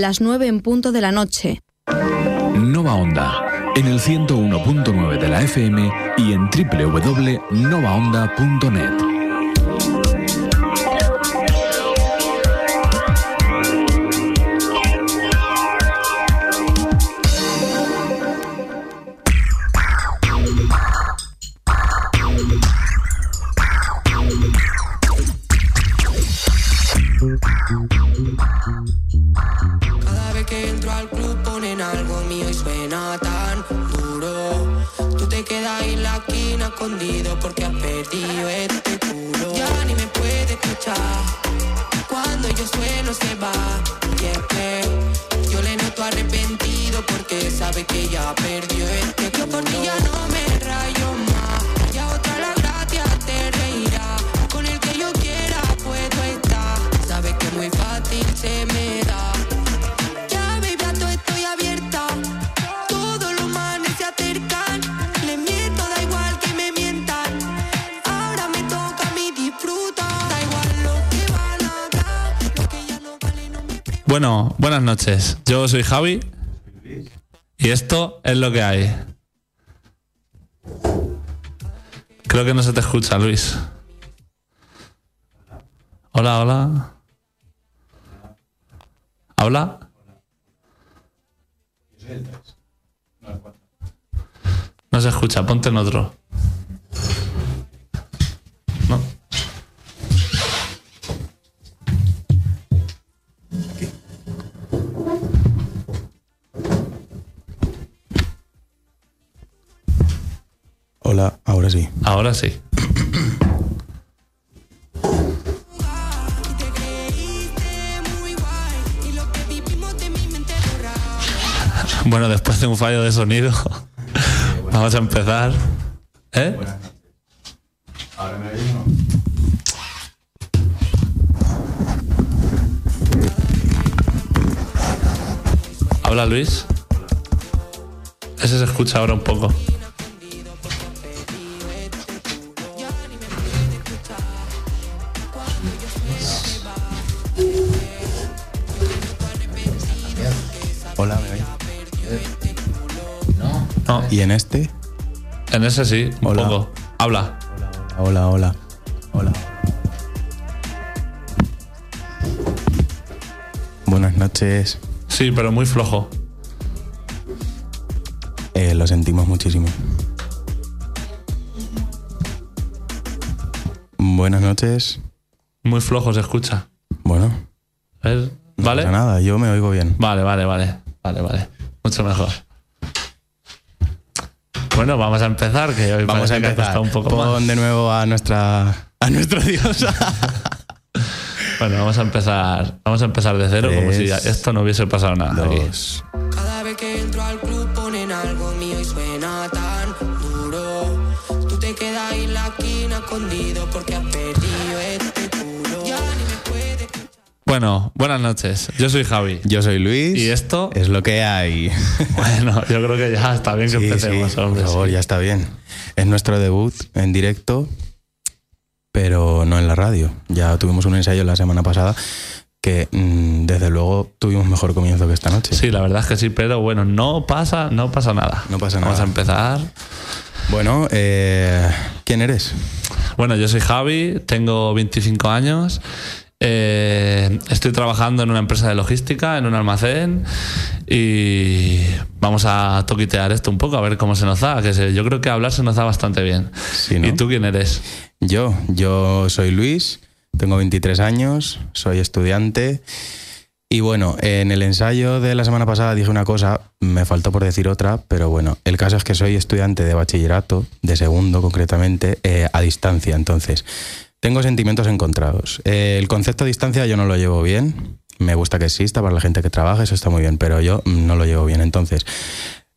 las 9 en punto de la noche. Nova Onda, en el 101.9 de la FM y en www.novaonda.net. Yo soy Javi. Y esto es lo que hay. Creo que no se te escucha, Luis. Hola, hola. ¿Habla? No se escucha, ponte en otro. Hola, ahora sí. Ahora sí. Bueno, después de un fallo de sonido, vamos a empezar. ¿Eh? ¿Ahora ¿Habla Luis? Ese se escucha ahora un poco. En este? en ese sí, un Hola. poco. Habla. Hola, hola. Hola. Buenas noches. Sí, pero muy flojo. Eh, lo sentimos muchísimo. Buenas noches. Muy flojo se escucha. Bueno, ¿Ves? no ¿Vale? pasa nada, yo me oigo bien. Vale, vale, vale. Vale, vale. Mucho mejor. Bueno, vamos a empezar, que hoy Vamos a que empezar. costado un poco Pon más. de nuevo a nuestra a nuestra diosa. Bueno, vamos a empezar, vamos a empezar de cero, como si Tres, esto no hubiese pasado nada. aquí. Dos. Cada Bueno, buenas noches. Yo soy Javi. Yo soy Luis. ¿Y esto? es lo que hay. Bueno, yo creo que ya está bien que Sí, empecemos, sí, hombre. por favor, sí. ya está bien. Es nuestro debut en directo, pero no en la radio. Ya tuvimos un ensayo la semana pasada que mm, desde luego tuvimos mejor comienzo que esta noche. Sí, la verdad es que sí, pero bueno, no pasa, no pasa nada. No pasa Vamos nada. a empezar. Bueno, eh, ¿quién eres? Bueno, yo soy Javi, tengo 25 años. Eh, estoy trabajando en una empresa de logística, en un almacén y vamos a toquitear esto un poco a ver cómo se nos da. Que se- yo creo que hablar se nos da bastante bien. Sí, ¿no? ¿Y tú quién eres? Yo, yo soy Luis, tengo 23 años, soy estudiante. Y bueno, en el ensayo de la semana pasada dije una cosa, me faltó por decir otra, pero bueno, el caso es que soy estudiante de bachillerato, de segundo concretamente, eh, a distancia. Entonces, tengo sentimientos encontrados. Eh, el concepto de distancia yo no lo llevo bien, me gusta que exista para la gente que trabaja, eso está muy bien, pero yo mm, no lo llevo bien. Entonces,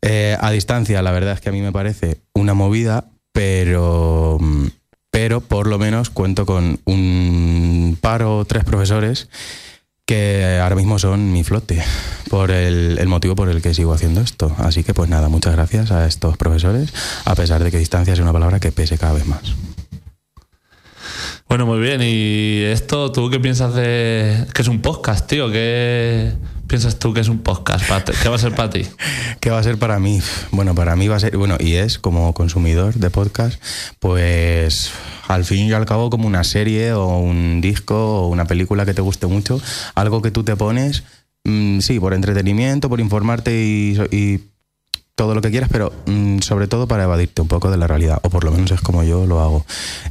eh, a distancia, la verdad es que a mí me parece una movida, pero, mm, pero por lo menos cuento con un par o tres profesores que ahora mismo son mi flote por el, el motivo por el que sigo haciendo esto. Así que pues nada, muchas gracias a estos profesores, a pesar de que distancia es una palabra que pese cada vez más. Bueno, muy bien. ¿Y esto tú qué piensas de que es un podcast, tío? ¿Qué piensas tú que es un podcast? ¿Qué va a ser para ti? ¿Qué va a ser para mí? Bueno, para mí va a ser, bueno, y es como consumidor de podcast, pues al fin y al cabo como una serie o un disco o una película que te guste mucho, algo que tú te pones, mm, sí, por entretenimiento, por informarte y, y todo lo que quieras, pero mm, sobre todo para evadirte un poco de la realidad, o por lo menos es como yo lo hago.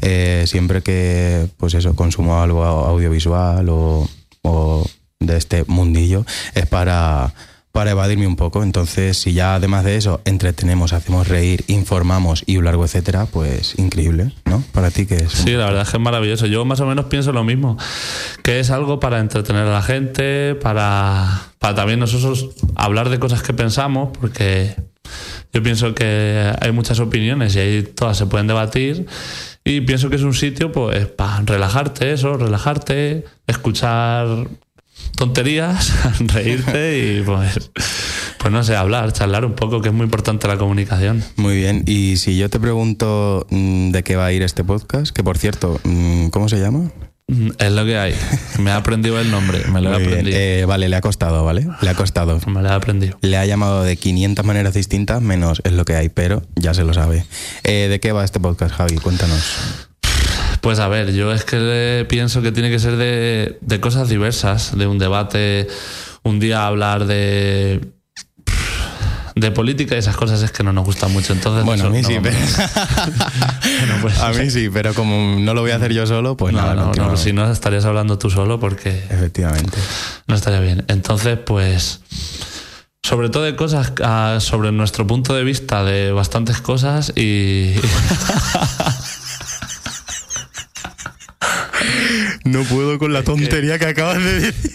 Eh, siempre que, pues eso, consumo algo audiovisual o, o de este mundillo, es para, para evadirme un poco. Entonces, si ya además de eso entretenemos, hacemos reír, informamos y un largo etcétera, pues increíble, ¿no? Para ti que es... Sí, la verdad es que es maravilloso. Yo más o menos pienso lo mismo, que es algo para entretener a la gente, para, para también nosotros hablar de cosas que pensamos, porque yo pienso que hay muchas opiniones y ahí todas se pueden debatir. Y pienso que es un sitio, pues, para relajarte, eso, relajarte, escuchar tonterías, reírte y, pues, pues no sé, hablar, charlar un poco, que es muy importante la comunicación. Muy bien, y si yo te pregunto mm, de qué va a ir este podcast, que por cierto, mm, ¿cómo se llama? Es lo que hay. Me ha aprendido el nombre, me lo he aprendido. Eh, vale, le ha costado, ¿vale? Le ha costado. Me lo he aprendido. Le ha llamado de 500 maneras distintas, menos es lo que hay, pero ya se lo sabe. Eh, ¿De qué va este podcast, Javi? Cuéntanos. Pues a ver, yo es que pienso que tiene que ser de, de cosas diversas, de un debate, un día hablar de de política y esas cosas es que no nos gustan mucho. Entonces, Bueno, a mí no sí, pero... Bueno, pues, a mí sí, pero como no lo voy a hacer yo solo, pues no, nada, no, no, no, si no estarías hablando tú solo porque Efectivamente. no estaría bien. Entonces, pues, sobre todo de cosas ah, sobre nuestro punto de vista de bastantes cosas y No puedo con la tontería que acabas de decir.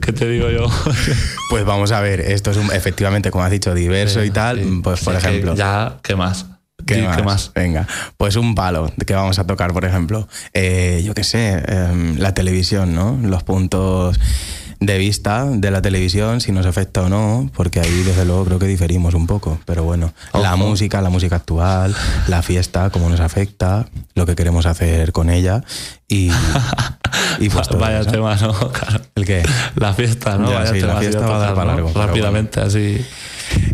¿Qué te digo yo? Pues vamos a ver, esto es un- efectivamente, como has dicho, diverso y tal. Sí. Pues por ejemplo. ya, ¿qué más? ¿Qué más? Venga, pues un palo que vamos a tocar, por ejemplo. Eh, yo qué sé, em, la televisión, ¿no? Los puntos de vista de la televisión, si nos afecta o no, porque ahí desde luego creo que diferimos un poco. Pero bueno, la música, la música actual, la fiesta, cómo nos afecta, lo que queremos hacer con ella y, y pues Vaya eso. tema, ¿no? Claro. ¿El qué? La fiesta, ¿no? Ya, sí, la fiesta va a dar para ¿no? largo, Rápidamente, así.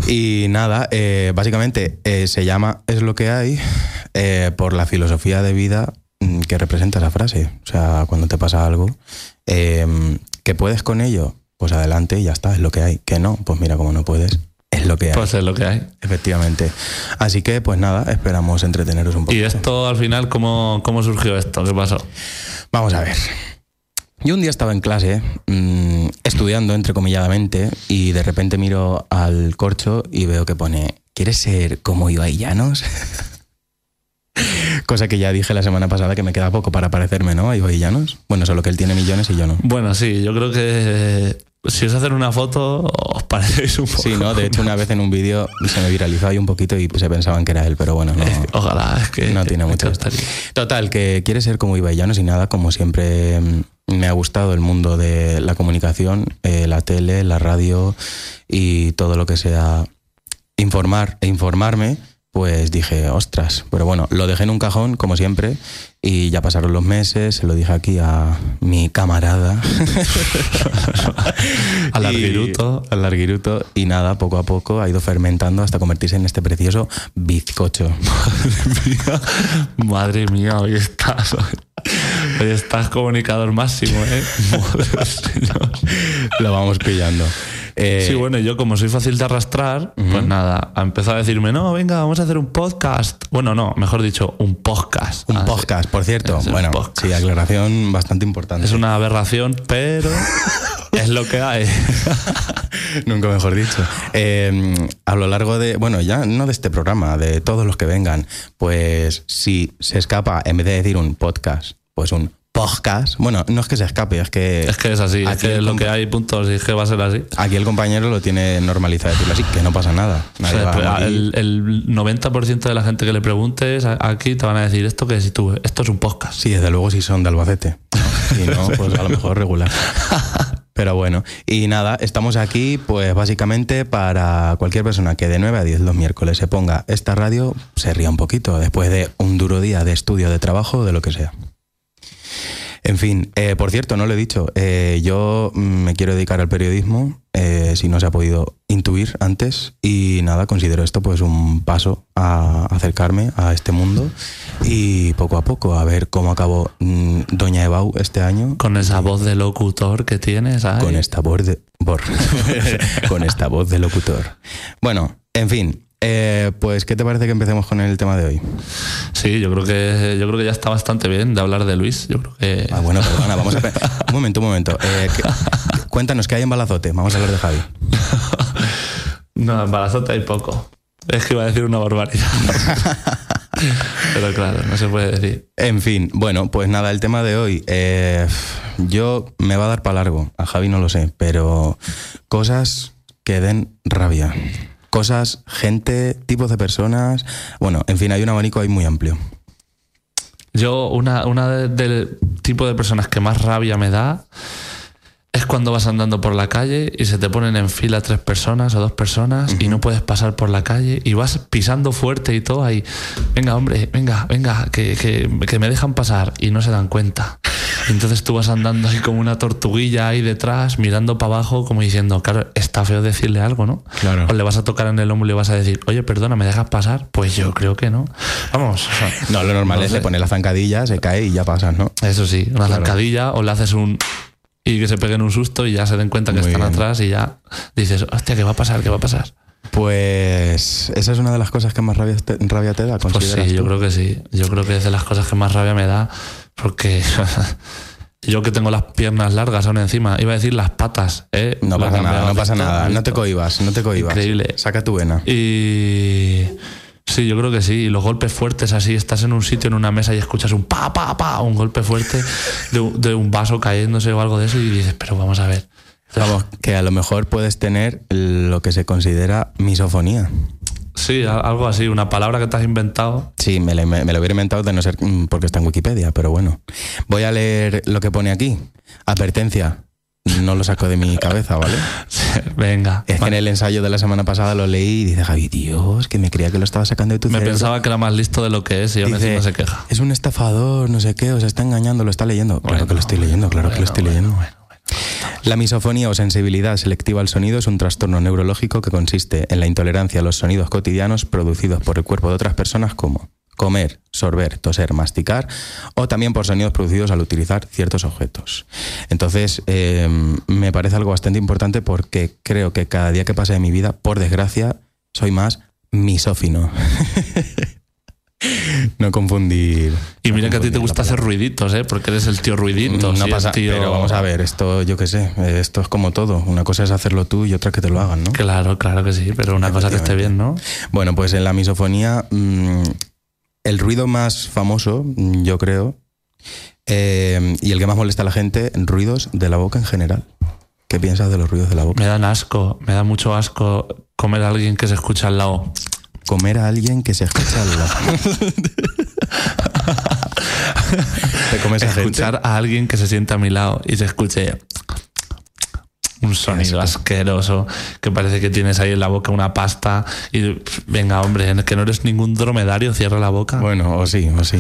Y nada, eh, básicamente eh, se llama Es lo que hay eh, por la filosofía de vida mm, que representa esa frase. O sea, cuando te pasa algo, eh, que puedes con ello, pues adelante y ya está, es lo que hay. Que no, pues mira, como no puedes, es lo que hay. Pues es lo que hay. Efectivamente. Así que, pues nada, esperamos entreteneros un poco. ¿Y esto al final cómo, cómo surgió esto? ¿Qué pasó? Vamos a ver. Yo un día estaba en clase, mm, estudiando entrecomilladamente, y de repente miro al corcho y veo que pone, ¿quieres ser como Ibai Llanos? Cosa que ya dije la semana pasada que me queda poco para parecerme, ¿no? A Ibai Llanos. Bueno, solo que él tiene millones y yo no. Bueno, sí, yo creo que eh, si os hacen una foto os parecéis un poco. Sí, ¿no? De hecho, una vez en un vídeo se me viralizó ahí un poquito y se pensaban que era él, pero bueno, no. Ojalá, es que no tiene mucho. Total, que quiere ser como Ibai Llanos y nada, como siempre mm, me ha gustado el mundo de la comunicación, eh, la tele, la radio y todo lo que sea informar e informarme, pues dije, ostras, pero bueno, lo dejé en un cajón, como siempre, y ya pasaron los meses, se lo dije aquí a mi camarada. Al larguiruto. Al larguiruto, y nada, poco a poco ha ido fermentando hasta convertirse en este precioso bizcocho. Madre mía, hoy estás. Hoy estás comunicador máximo, ¿eh? Lo vamos pillando. Eh, Sí, bueno, yo como soy fácil de arrastrar, pues nada, ha empezado a decirme, no, venga, vamos a hacer un podcast. Bueno, no, mejor dicho, un podcast. Un Ah, sí. podcast, por cierto. Bueno, podcast. sí, aclaración bastante importante. Es una aberración, pero es lo que hay. Nunca mejor dicho. Eh, a lo largo de, bueno, ya no de este programa, de todos los que vengan, pues si se escapa, en vez de decir un podcast, pues un podcast. Bueno, no es que se escape, es que. Es que es así, es Aquí que es lo que hay, puntos, y es que va a ser así. Aquí el compañero lo tiene normalizado decirlo así, que no pasa nada. O sea, el, el 90% de la gente que le preguntes aquí te van a decir esto que si tú, esto es un podcast. Sí, desde luego si son de Albacete. Si no, pues a lo mejor regular. Pero bueno, y nada, estamos aquí pues básicamente para cualquier persona que de 9 a 10 los miércoles se ponga esta radio, se ría un poquito después de un duro día de estudio, de trabajo, de lo que sea. En fin, eh, por cierto, no lo he dicho, eh, yo me quiero dedicar al periodismo, eh, si no se ha podido intuir antes, y nada, considero esto pues un paso a acercarme a este mundo y poco a poco a ver cómo acabó mm, Doña Ebau este año. Con esa voz de locutor que tienes, ¿sabes? Con esta voz de, con esta voz de locutor. Bueno, en fin, eh, pues ¿qué te parece que empecemos con el tema de hoy? Sí, yo creo que yo creo que ya está bastante bien de hablar de Luis. Yo creo que Ah, bueno, perdona, vamos a... Un momento, un momento. Eh, ¿qué- cuéntanos, ¿qué hay en Balazote? Vamos a hablar de Javi. no, embarazote hay poco. Es que iba a decir una barbaridad. Pero claro, no se puede decir. En fin, bueno, pues nada, el tema de hoy. eh, yo me va a dar para largo, a Javi no lo sé, pero cosas que den rabia. Cosas, gente, tipos de personas. Bueno, en fin, hay un abanico ahí muy amplio. Yo, una, una de- del tipo de personas que más rabia me da es cuando vas andando por la calle y se te ponen en fila tres personas o dos personas y no puedes pasar por la calle y vas pisando fuerte y todo ahí. Venga, hombre, venga, venga, que, que, que me dejan pasar y no se dan cuenta. Y entonces tú vas andando así como una tortuguilla ahí detrás, mirando para abajo, como diciendo, claro, está feo decirle algo, ¿no? Claro. O le vas a tocar en el hombro y le vas a decir, oye, perdona, ¿me dejas pasar? Pues yo creo que no. Vamos. o sea, No, lo normal no es sé. le pones la zancadilla, se cae y ya pasas, ¿no? Eso sí, una Claro. zancadilla o le haces un. Y que se peguen un susto y ya se den cuenta que Muy están bien. atrás y ya dices, hostia, ¿qué va a pasar? ¿Qué va a pasar? Pues esa es una de las cosas que más rabia te, rabia te da, Pues ¿consideras sí, yo creo que sí. Yo creo que es de las cosas que más rabia me da porque. Yo que tengo las piernas largas aún encima, iba a decir las patas, ¿eh? No pasa nada, no pasa nada. No te cohibas, no te cohibas. Increíble. Saca tu vena. Y sí, yo creo que sí. Y los golpes fuertes así, estás en un sitio, en una mesa y escuchas un pa, pa, pa, un golpe fuerte de, un- de un vaso cayéndose o algo de eso y dices, pero vamos a ver. Vamos, que a lo mejor puedes tener lo que se considera misofonía. Sí, algo así, una palabra que te has inventado. Sí, me, me lo hubiera inventado de no ser mm, porque está en Wikipedia, pero bueno. Voy a leer lo que pone aquí. Advertencia. No lo saco de mi cabeza, ¿vale? Venga. Es que en el ensayo de la semana pasada lo leí y dice, Javi, Dios, que me creía que lo estaba sacando de tu Me cerebro". pensaba que era más listo de lo que es y aún Dice, encima se queja. Es un estafador, no sé qué, o sea, está engañando, lo está leyendo. Claro que lo estoy leyendo, claro que lo estoy bueno, leyendo. bueno, La misofonía o sensibilidad selectiva al sonido es un trastorno neurológico que consiste en la intolerancia a los sonidos cotidianos producidos por el cuerpo de otras personas como comer, sorber, toser, masticar o también por sonidos producidos al utilizar ciertos objetos. Entonces, eh, me parece algo bastante importante porque creo que cada día que pasa de mi vida, por desgracia, soy más misófino. no confundir. Y no mira que a ti te gusta hacer ruiditos, ¿eh? Porque eres el tío ruidito. No pasa, tío... pero vamos a ver, esto yo qué sé, esto es como todo. Una cosa es hacerlo tú y otra que te lo hagan, ¿no? Claro, claro que sí, pero una cosa que esté bien, ¿no? Bueno, pues en la misofonía, mm, el ruido más famoso, yo creo, eh, y el que más molesta a la gente, ruidos de la boca en general. ¿Qué piensas de los ruidos de la boca? Me dan asco, me da mucho asco comer a alguien que se escucha al lado. Comer a alguien que se escucha al lado. ¿Te comes a gente? Escuchar a alguien que se sienta a mi lado y se escuche un sonido asqueroso que parece que tienes ahí en la boca una pasta y pff, venga hombre, que no eres ningún dromedario, cierra la boca. Bueno, o sí, o sí.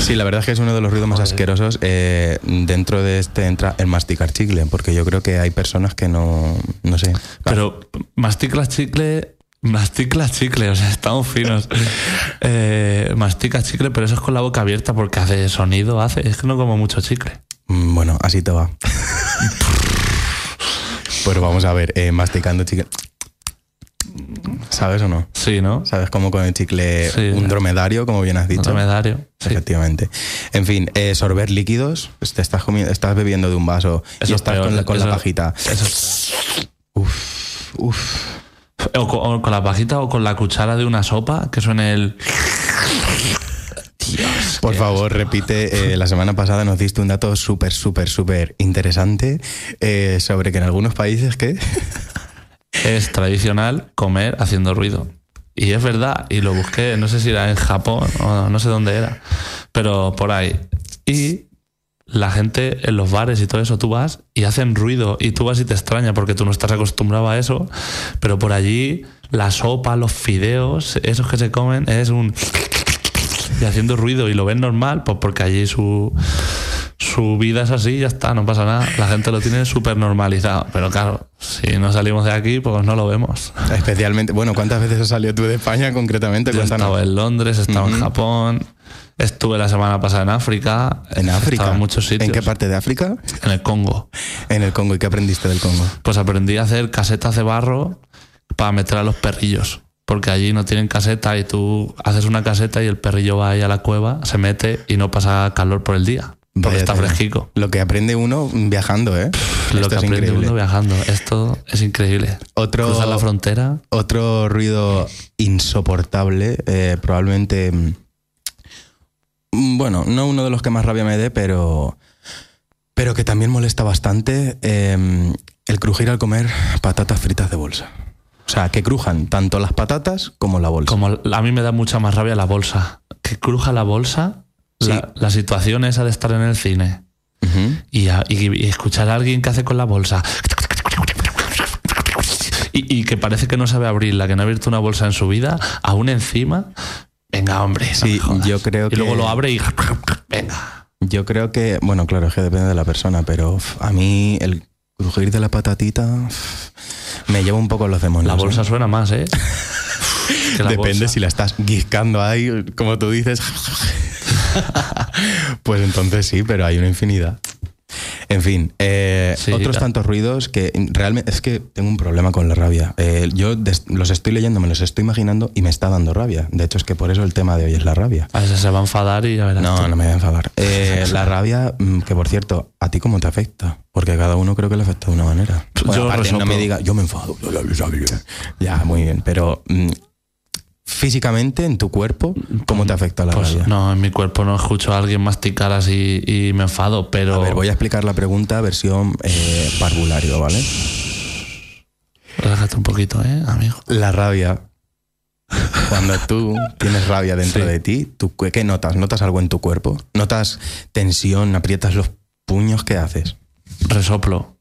Sí, la verdad es que es uno de los ruidos más asquerosos. Eh, dentro de este entra el masticar chicle, porque yo creo que hay personas que no, no sé. Pero masticas chicle, masticas chicle, o sea, estamos finos. Eh, masticas chicle, pero eso es con la boca abierta porque hace sonido, hace, es que no como mucho chicle. Mm, Bueno, así te va. Pero vamos a ver, eh, masticando chicle. ¿Sabes o no? Sí, ¿no? ¿Sabes cómo con el chicle Sí. un dromedario, como bien has dicho? Dromedario. Sí. Efectivamente. En fin, eh, sorber líquidos. Pues Te estás, comiendo, estás bebiendo de un vaso Eso y es estás peor, con, la, con la eso- pajita. Eso- Uf, uf. o, con, o con la pajita o con la cuchara de una sopa que suene el. Dios. Por favor, repite. eh, la semana pasada nos diste un dato súper, súper, súper interesante eh, sobre que en algunos países que... Es tradicional comer haciendo ruido. Y es verdad, y lo busqué, no sé si era en Japón o no sé dónde era, pero por ahí. Y la gente en los bares y todo eso, tú vas y hacen ruido y tú vas y te extraña porque tú no estás acostumbrado a eso, pero por allí la sopa, los fideos, esos que se comen, es un... y haciendo ruido y lo ven normal, pues porque allí su, su vida es así, ya está, no pasa nada. La gente lo tiene súper normalizado. Pero claro, si no salimos de aquí, pues no lo vemos. Especialmente, bueno, ¿cuántas veces has salido tú de España concretamente? Yo he estado en Londres, he estado en. Japón, estuve la semana pasada en África. En África. en muchos sitios. ¿En qué parte de África? En el Congo. En el Congo. ¿Y qué aprendiste del Congo? Pues aprendí a hacer casetas de barro para meter a los perrillos. Porque allí no tienen caseta y tú haces una caseta y el perrillo va ahí a la cueva, se mete y no pasa calor por el día. Porque Vaya está tela. fresquico. Lo que aprende uno viajando, ¿eh? Lo que aprende increíble. uno viajando. Esto es increíble. Otro- Cruzar la frontera. Otro ruido insoportable, eh, probablemente. mm, Bueno, no uno de los que más rabia me dé, pero. Pero que también molesta bastante. eh, el crujir al comer patatas fritas de bolsa. O sea, que crujan tanto las patatas como la bolsa. Como a mí me da mucha más rabia la bolsa. Que cruja la bolsa. Sí. La, la situación esa de estar en el cine y, a- y- y escuchar a alguien que hace con la bolsa. Y, y que parece que no sabe abrirla, que no ha abierto una bolsa en su vida, aún encima. Venga, hombre. no Sí, me yo creo Y luego que- lo abre y. Venga. Yo creo que, bueno, claro, es que depende de la persona, pero a mí el crujir de la patatita me lleva un poco los demonios. La ¿eh? bolsa suena más, ¿eh? Depende bolsa. si la estás guiscando ahí, como tú dices. pues entonces sí, pero hay una infinidad. En fin, eh, Sí, otros tantos ruidos que realmente es que tengo un problema con la rabia. Eh, yo des- los estoy leyendo, me los estoy imaginando y me está dando rabia. De hecho, es que por eso el tema de hoy es la rabia. A veces se va a enfadar y ya verás. No, tú. no me voy a enfadar. Eh, la rabia, mm, que por cierto, ¿a ti cómo te afecta? Porque a cada uno creo que le afecta de una manera. Yo Bueno, aparte, no me diga, yo me enfado. Ya, muy bien. Pero mm, físicamente, en tu cuerpo, ¿cómo te afecta la Pues rabia? no, en mi cuerpo no escucho a alguien masticar así y me enfado, pero. A ver, voy a explicar la pregunta versión eh, parvulario, ¿vale? Relájate un poquito, ¿eh, amigo? La rabia. Cuando tú tienes rabia dentro Sí. de ti, ¿tú qué qué notas? ¿Notas algo en tu cuerpo? ¿Notas tensión? ¿Aprietas los puños? ¿Qué haces? Resoplo.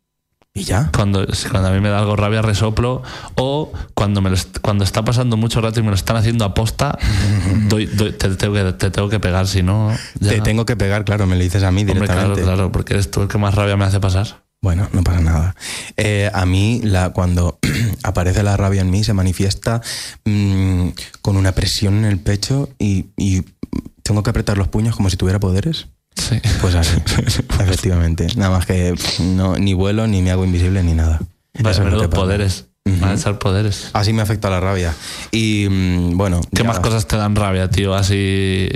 ¿Y ya? Cuando, cuando a mí me da algo rabia, resoplo. O cuando, me lo cuando está pasando mucho rato y me lo están haciendo aposta, doy- doy- te, tengo que, te tengo que pegar, si no. ya- Te tengo que pegar, claro, me lo dices a mí Hombre, directamente. claro, claro, porque eres tú el que más rabia me hace pasar. Bueno, no pasa nada. Eh, a mí, la, cuando aparece la rabia en mí, se manifiesta mm, con una presión en el pecho y, y tengo que apretar los puños como si tuviera poderes. Sí. Pues así, efectivamente. Nada más que no, ni vuelo, ni me hago invisible, ni nada. Vale, Eso es lo menudo que pasa. poderes. Ujú. Van a poderes. Así me afecta la rabia. Y mm, bueno. ¿Qué ya- más cosas te dan rabia, tío? Así.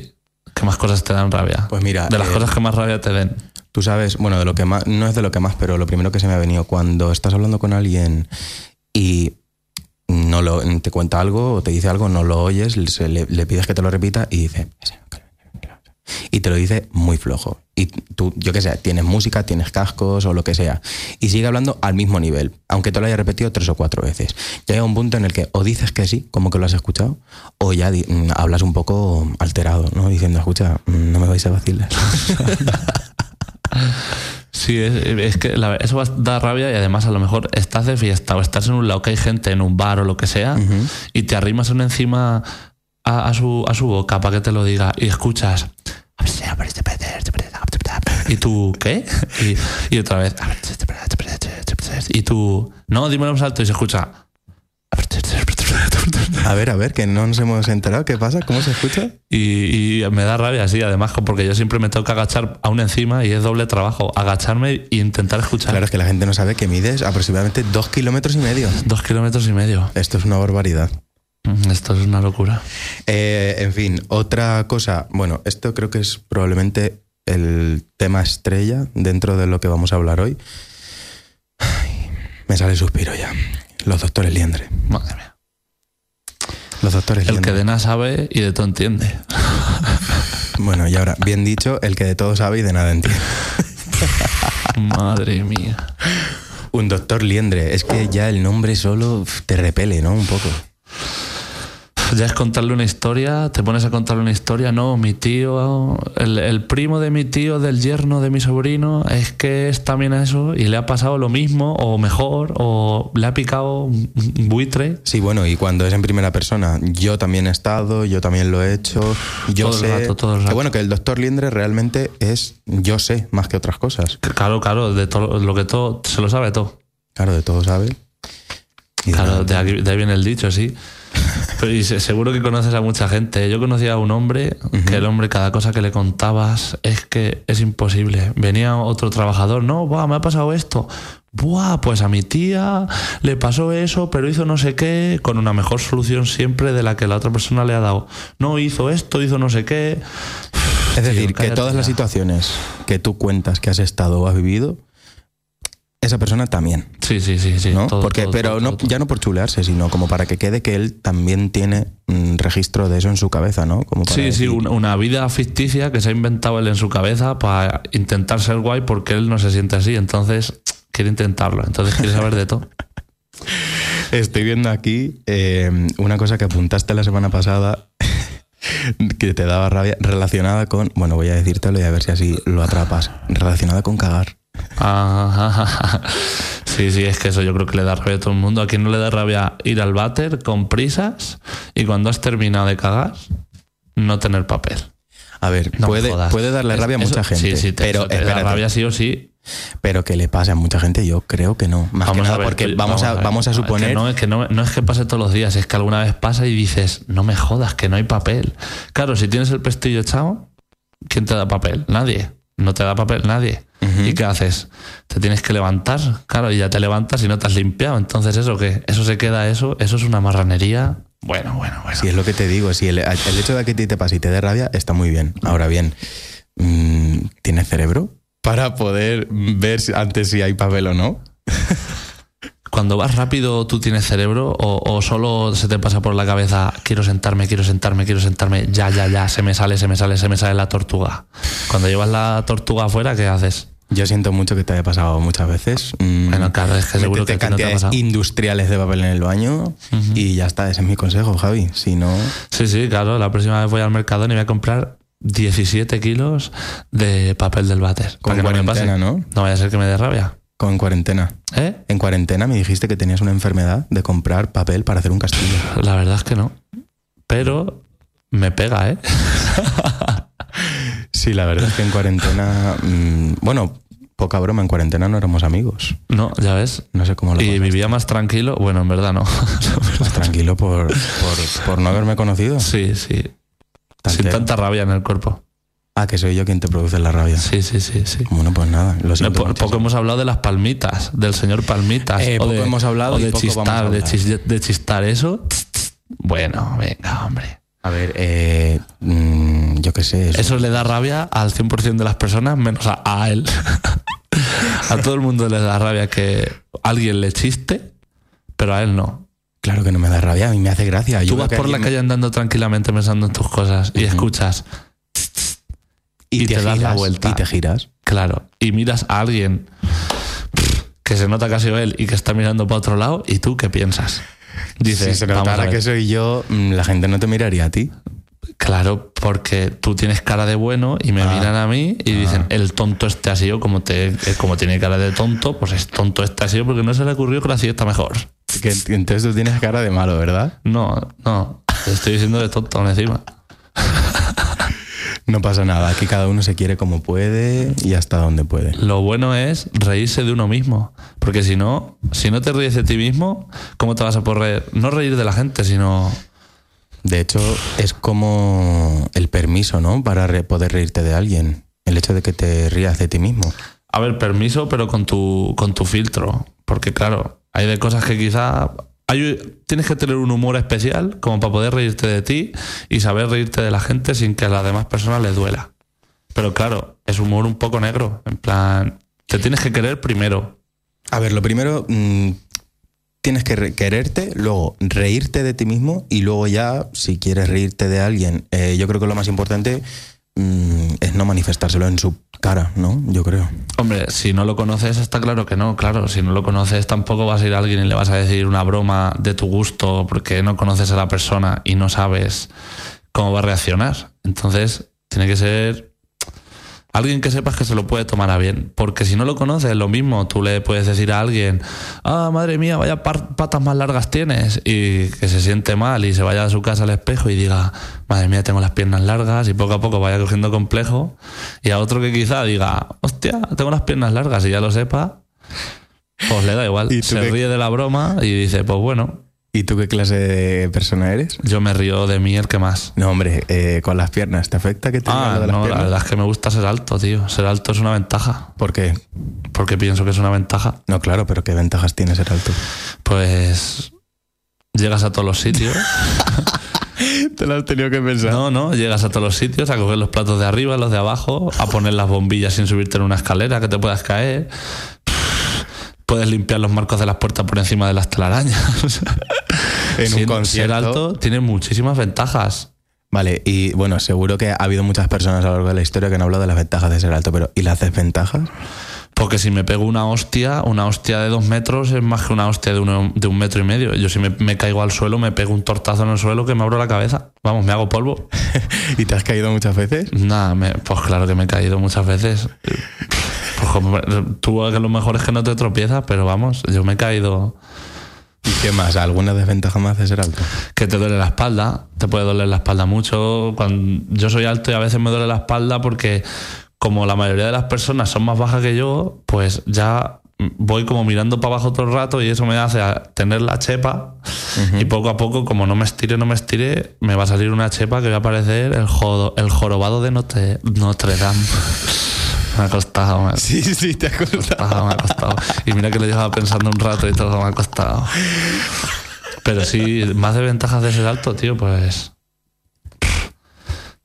¿Qué más cosas te dan rabia? Pues mira, De las eh, cosas que más rabia te den. Tú sabes, bueno, de lo que más, no es de lo que más, pero lo primero que se me ha venido cuando estás hablando con alguien y no lo, te cuenta algo o te dice algo, no lo oyes, le, le pides que te lo repita y dice. Y te lo dice muy flojo. Y tú, yo qué sé, tienes música, tienes cascos o lo que sea. Y sigue hablando al mismo nivel, aunque te lo haya repetido tres o cuatro veces. Llega un punto en el que o dices que sí, como que lo has escuchado, o ya di- mm, hablas un poco alterado, ¿no? Diciendo, escucha, mm, no me vais a vacilar. Sí, es, es que la- eso va a dar rabia y además a lo mejor estás de fiesta o estás en un lado que hay gente en un bar o lo que sea y te arrimas uno encima a, a su, a su boca para que te lo diga y escuchas y tú ¿qué? y, y otra vez y tú no, dímelo más alto y se escucha A ver, a ver, que no nos hemos enterado. ¿Qué pasa? ¿Cómo se escucha? y, y me da rabia sí además porque yo siempre me tengo que agachar aún encima y es doble trabajo agacharme e intentar escuchar Claro, es que la gente no sabe que mides aproximadamente dos kilómetros y medio. dos kilómetros y medio Esto es una barbaridad. Esto es una locura. Eh, en fin, otra cosa. Bueno, esto creo que es probablemente el tema estrella dentro de lo que vamos a hablar hoy. Ay, me sale el suspiro ya. Los doctores Liendre. Madre mía. Los doctores El que Liendre. de nada sabe y de todo entiende. Bueno, y ahora, bien dicho, el que de todo sabe y de nada entiende. Madre mía. Un doctor Liendre. Es que ya el nombre solo te repele, ¿no? Un poco. Ya es contarle una historia, te pones a contarle una historia, no, mi tío, el, el primo de mi tío, del yerno de mi sobrino, es que es también eso y le ha pasado lo mismo o mejor o le ha picado un buitre. Sí, bueno, y cuando es en primera persona, yo también he estado, yo también lo he hecho, yo Todo el sé. rato, todo el Que bueno, que el doctor Liendre realmente es yo sé más que otras cosas. Claro, claro, de todo lo que todo, se lo sabe todo. Claro, de todo sabe. Y Claro, de, aquí- de ahí viene el dicho, sí. Pero seguro que conoces a mucha gente. Yo conocía a un hombre que el hombre, cada cosa que le contabas es que es imposible. Venía otro trabajador, no, Buah, me ha pasado esto. Buah, pues a mi tía le pasó eso, pero hizo no sé qué, con una mejor solución siempre de la que la otra persona le ha dado. No, hizo esto, hizo no sé qué. Es decir, que todas las situaciones que tú cuentas que has estado o has vivido, esa persona también. Sí, sí, sí, sí. ¿no? todo, Porque, todo, pero todo, no, ya no por chulearse, sino como para que quede que él también tiene un registro de eso en su cabeza, ¿no? Como para Sí, sí, decir, una vida ficticia que se ha inventado él en su cabeza para intentar ser guay porque él no se siente así, entonces quiere intentarlo, entonces quiere saber de todo. Estoy viendo aquí eh, una cosa que apuntaste la semana pasada que te daba rabia relacionada con, bueno, voy a decírtelo y a ver si así lo atrapas, relacionada con cagar. Sí, sí, es que eso yo creo que le da rabia a todo el mundo. ¿A quién no le da rabia ir al váter con prisas y cuando has terminado de cagar, no tener papel? A ver, No puede, puede darle rabia a eso- mucha gente, Sí, sí, te, pero te da rabia sí o sí. pero que le pase a mucha gente, yo creo que no. Más Vamos a nada ver, porque vamos, a, ver. vamos a Es que suponer no, es que no, no es que pase todos los días, es que alguna vez pasa y dices, no me jodas, que no hay papel. Claro, si tienes el pestillo echado, ¿quién te da papel? Nadie. No te da papel nadie. ¿Y qué haces? Te tienes que levantar, claro, y ya te levantas y no te has limpiado. Entonces, ¿eso qué? Eso se queda, eso, eso es una marranería. Bueno, bueno, bueno. Si es lo que te digo, si el, el hecho de que a ti te pase y te dé rabia está muy bien. Ahora bien, mm, ¿tienes cerebro? Para poder ver antes si hay papel o no. Cuando vas rápido, ¿tú tienes cerebro o, o solo se te pasa por la cabeza, quiero sentarme, quiero sentarme, quiero sentarme, ya, ya, ya, se me sale, se me sale, se me sale la tortuga? Cuando llevas la tortuga afuera, ¿qué haces? Yo siento mucho que te haya pasado muchas veces. Mm, Bueno, claro, es que seguro que ti no te ha cantidades industriales de papel en el baño y ya está. Ese es mi consejo, Javi. Si no, Sí, sí, claro, la próxima vez voy al mercado y voy a comprar 17 kilos de papel del váter. Con para que no me pase. cuarentena, ¿no? No vaya a ser que me dé rabia. con cuarentena. ¿Eh? En cuarentena me dijiste que tenías una enfermedad de comprar papel para hacer un castillo. La verdad es que no. Pero me pega, ¿eh? Sí, la verdad es que en cuarentena. mm, bueno, poca broma, en cuarentena no éramos amigos. No, ya ves. No sé cómo lo Y vivía más tranquilo. Bueno, en verdad no. Pues tranquilo por, por, por no haberme conocido. sí, sí. Sin tanta rabia en el cuerpo. Ah, que soy yo quien te produce la rabia. Sí, sí, sí, sí. Bueno, pues nada, lo No, siento. po- poco hemos hablado de las palmitas, del señor Palmitas. Eh, o poco de, hemos hablado o y de poco vamos a chistar, de chistar eso. Bueno, venga, hombre. A ver, eh, mm, yo qué sé. eso- Eso le da rabia al 100% de las personas, menos a, a él. a todo el mundo le da rabia que alguien le chiste, pero a él no. Claro que no me da rabia, a mí me hace gracia. Tú vas por la calle andando tranquilamente pensando en tus cosas y escuchas, y te das la vuelta. Y te giras. claro, y miras a alguien que se nota que ha sido él y que está mirando para otro lado, ¿y tú qué piensas? Dices, si se "Vamos a notara ver". que soy yo, mm, la gente no te miraría a ti. Claro, porque tú tienes cara de bueno y me Ah. miran a mí y dicen, el tonto este ha sido como, te, eh, como tiene cara de tonto, pues es tonto este ha sido porque no se le ocurrió que la así está mejor. Que, entonces tú tienes cara de malo, ¿verdad? No, no, te estoy diciendo de tonto aún encima. No pasa nada, aquí cada uno se quiere como puede y hasta donde puede. Lo bueno es reírse de uno mismo, porque si no, si no te ríes de ti mismo, ¿cómo te vas a poder no reír de la gente, sino De hecho, es como el permiso, ¿no? Para re- poder reírte de alguien. El hecho de que te rías de ti mismo. A ver, permiso, pero con tu, con tu filtro. Porque claro, hay de cosas que quizá... Tienes que tener un humor especial como para poder reírte de ti y saber reírte de la gente sin que a las demás personas les duela. Pero claro, es humor un poco negro. En plan, te tienes que querer primero. A ver, lo primero, mm, tienes que re- quererte, luego reírte de ti mismo y luego ya, si quieres reírte de alguien, eh, yo creo que lo más importante, mm, es no manifestárselo en su cara, ¿no? Yo creo. Hombre, si no lo conoces, está claro que no, claro. Si no lo conoces, tampoco vas a ir a alguien y le vas a decir una broma de tu gusto porque no conoces a la persona y no sabes cómo va a reaccionar. Entonces, tiene que ser alguien que sepas que se lo puede tomar a bien. Porque si no lo conoces, lo mismo, tú le puedes decir a alguien, ah, madre mía, vaya patas más largas tienes, y que se siente mal y se vaya a su casa al espejo y diga, madre mía, tengo las piernas largas, y poco a poco vaya cogiendo complejo. Y a otro que quizá diga, hostia, tengo las piernas largas, y ya lo sepa, pues le da igual. ¿Y Se ríe de la broma y dice, pues bueno, ¿Y tú qué clase de persona eres? yo me río de mí el que más. No, hombre, eh, con las piernas. ¿Te afecta que te Ah, lo de las no, la piernas? verdad es que me gusta ser alto, tío. Ser alto es una ventaja. ¿Por qué? Porque pienso que es una ventaja. No, claro, pero ¿qué ventajas tiene ser alto? Pues llegas a todos los sitios. Te lo has tenido que pensar. No, no, llegas a todos los sitios a coger los platos de arriba, los de abajo, a poner las bombillas sin subirte en una escalera que te puedas caer. Puedes limpiar los marcos de las puertas por encima de las telarañas. En un concierto. Ser alto tiene muchísimas ventajas. Vale, y bueno, seguro que ha habido muchas personas a lo largo de la historia que han hablado de las ventajas de ser alto, pero ¿y las desventajas? Porque si me pego una hostia, una hostia de dos metros es más que una hostia de, uno- de un metro y medio. Yo si me, me caigo al suelo, me pego un tortazo en el suelo que me abro la cabeza. Vamos, me hago polvo. ¿Y te has caído muchas veces? Nada, pues claro que me he caído muchas veces. Pues tú que lo mejor es que no te tropiezas, pero vamos, yo me he caído. ¿Y qué más? ¿Alguna desventaja más de ser alto? Que te duele la espalda, te puede doler la espalda mucho. Cuando yo soy alto y a veces me duele la espalda porque como la mayoría de las personas son más bajas que yo, pues ya voy como mirando para abajo todo el rato y eso me hace a tener la chepa y poco a poco como no me estire, no me estire, me va a salir una chepa que va a parecer el, jodo- el jorobado de Notre, Notre Dame. Me ha costado, me ha Sí, sí, te ha costado, me ha costado. Y mira que lo llevaba pensando un rato y todo me ha costado. Pero sí, más desventajas de ser alto, tío, pues.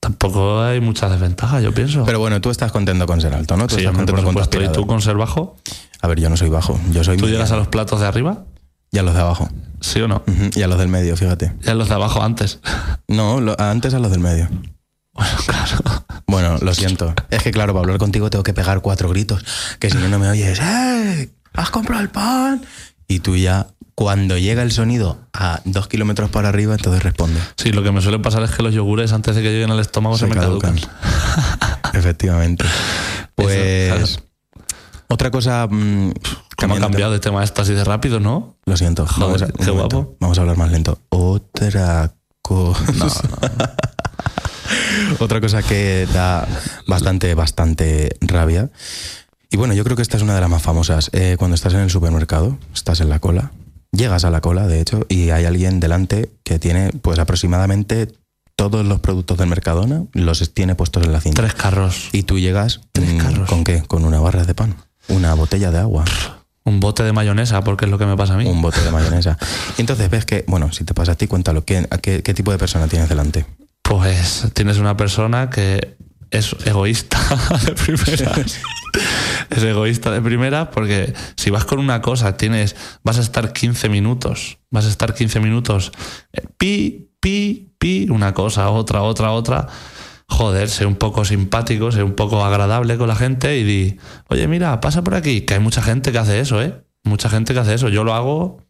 Tampoco hay muchas desventajas, yo pienso. Pero bueno, tú estás contento con ser alto, ¿no? Tú sí, estás por contento con tu. ¿Y tú con ser bajo? A ver, yo no soy bajo, yo soy ¿Tú llegas a mediano. los platos de arriba? Y a los de abajo. ¿Sí o no? Ujú, Y a los del medio, fíjate. Y a los de abajo antes. No, lo- antes a los del medio. Bueno, claro. Bueno, lo siento. Es que claro, para hablar contigo tengo que pegar cuatro gritos. Que si no, no me oyes. ¡Eh! ¿Has comprado el pan? Y tú ya, cuando llega el sonido a dos kilómetros para arriba, entonces responde. Sí, lo que me suele pasar es que los yogures antes de que lleguen al estómago se, me caducan. Efectivamente. Pues. Otra cosa. mm, Que me ha cambiado de tema esto así de rápido, ¿no? Lo siento. Joder, vamos a, qué guapo. Vamos a hablar más lento. Otra cosa. Otra cosa que da bastante, bastante rabia. Y bueno, yo creo que esta es una de las más famosas. Eh, cuando estás en el supermercado, estás en la cola, llegas a la cola, de hecho, y hay alguien delante que tiene, pues aproximadamente todos los productos del Mercadona, los tiene puestos en la cinta. Tres carros. Y tú llegas Tres mm, carros. ¿Con qué? Con una barra de pan, una botella de agua, Un bote de mayonesa, porque es lo que me pasa a mí. un bote de mayonesa. Y entonces ves que, bueno, si te pasa a ti, cuéntalo. ¿Qué, a qué, qué tipo de persona tienes delante? Pues tienes una persona que es egoísta de primeras. es egoísta de primeras porque si vas con una cosa, tienes, vas a estar 15 minutos, vas a estar 15 minutos, eh, pi, pi, pi, una cosa, otra, otra, otra. Joder, sé un poco simpático, sé un poco agradable con la gente y di, oye, mira, pasa por aquí, que hay mucha gente que hace eso, ¿eh? Mucha gente que hace eso. Yo lo hago,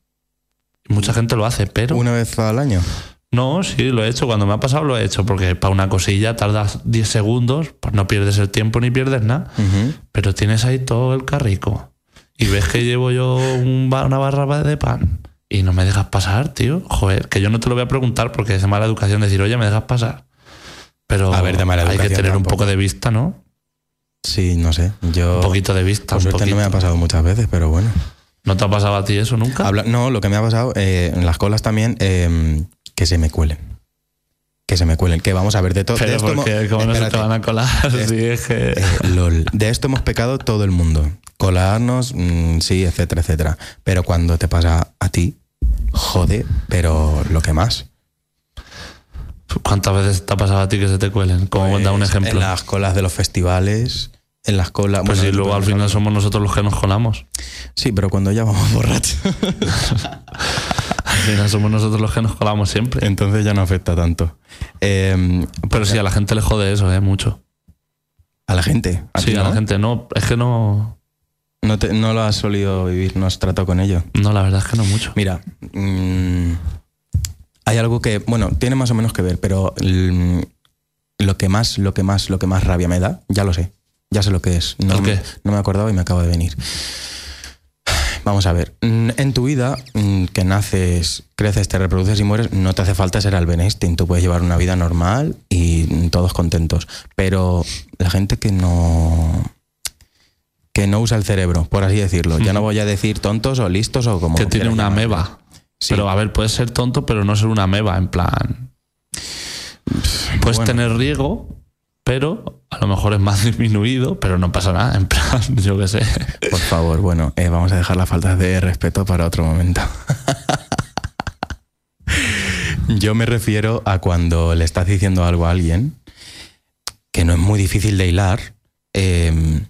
mucha gente lo hace, pero... ¿Una vez al año? No, sí, lo he hecho. Cuando me ha pasado lo he hecho, porque para una cosilla tardas 10 segundos, pues no pierdes el tiempo ni pierdes nada. Pero tienes ahí todo el carrico. Y ves que llevo yo un ba- una barra de pan y no me dejas pasar, tío. Joder, que yo no te lo voy a preguntar porque es de mala educación decir, oye, me dejas pasar. Pero A ver, de mala hay que tener un poco de vista, ¿no? Sí, no sé. Yo. Un poquito de vista. Por un suerte no me ha pasado muchas veces, pero bueno. ¿No te ha pasado a ti eso nunca? Habla- no, lo que me ha pasado eh, en las colas también, eh, que se me cuelen. Que se me cuelen. Que vamos a ver, de todo. de esto porque ¿cómo no se te van a colar? Sí, es que... Eh, lol. De esto hemos pecado todo el mundo. Colarnos, mm, sí, etcétera, etcétera. Pero cuando te pasa a ti, jode, pero lo que más. ¿Cuántas veces te ha pasado a ti que se te cuelen? Como da un Pues, ejemplo. En las colas de los festivales, en las colas. Pues bueno, si luego al final somos nosotros los que nos colamos. Sí, pero cuando ya vamos borrachos. Al final somos nosotros los que nos colamos siempre. Entonces ya no afecta tanto. Eh, Pero sí, a la gente le jode eso, ¿eh? Mucho. A la gente. ¿A sí, a la gente. No, es que no. No, te- no lo has solido vivir, no has tratado con ello. No, la verdad es que no mucho. Mira, mm, hay algo que, bueno, tiene más o menos que ver, pero mm, lo que más, lo que más, lo que más rabia me da, ya lo sé, ya sé lo que es. No, ¿El qué? me- no me acordaba y me acaba de venir. Vamos a ver, mm, en tu vida, mm, que naces, creces, te reproduces y mueres, no te hace falta ser Albert Einstein, tú puedes llevar una vida normal y mm, todos contentos, pero la gente que no que no usa el cerebro, por así decirlo. Ya no voy a decir tontos o listos o como que tiene una llamarle. ameba. Sí. Pero a ver, puedes ser tonto, pero no ser una ameba, en plan. Puedes bueno. tener riego, pero a lo mejor es más disminuido, pero no pasa nada, en plan, yo qué sé. Por favor, bueno, eh, vamos a dejar las faltas de respeto para otro momento. Yo me refiero a cuando le estás diciendo algo a alguien que no es muy difícil de hilar. ¿Qué?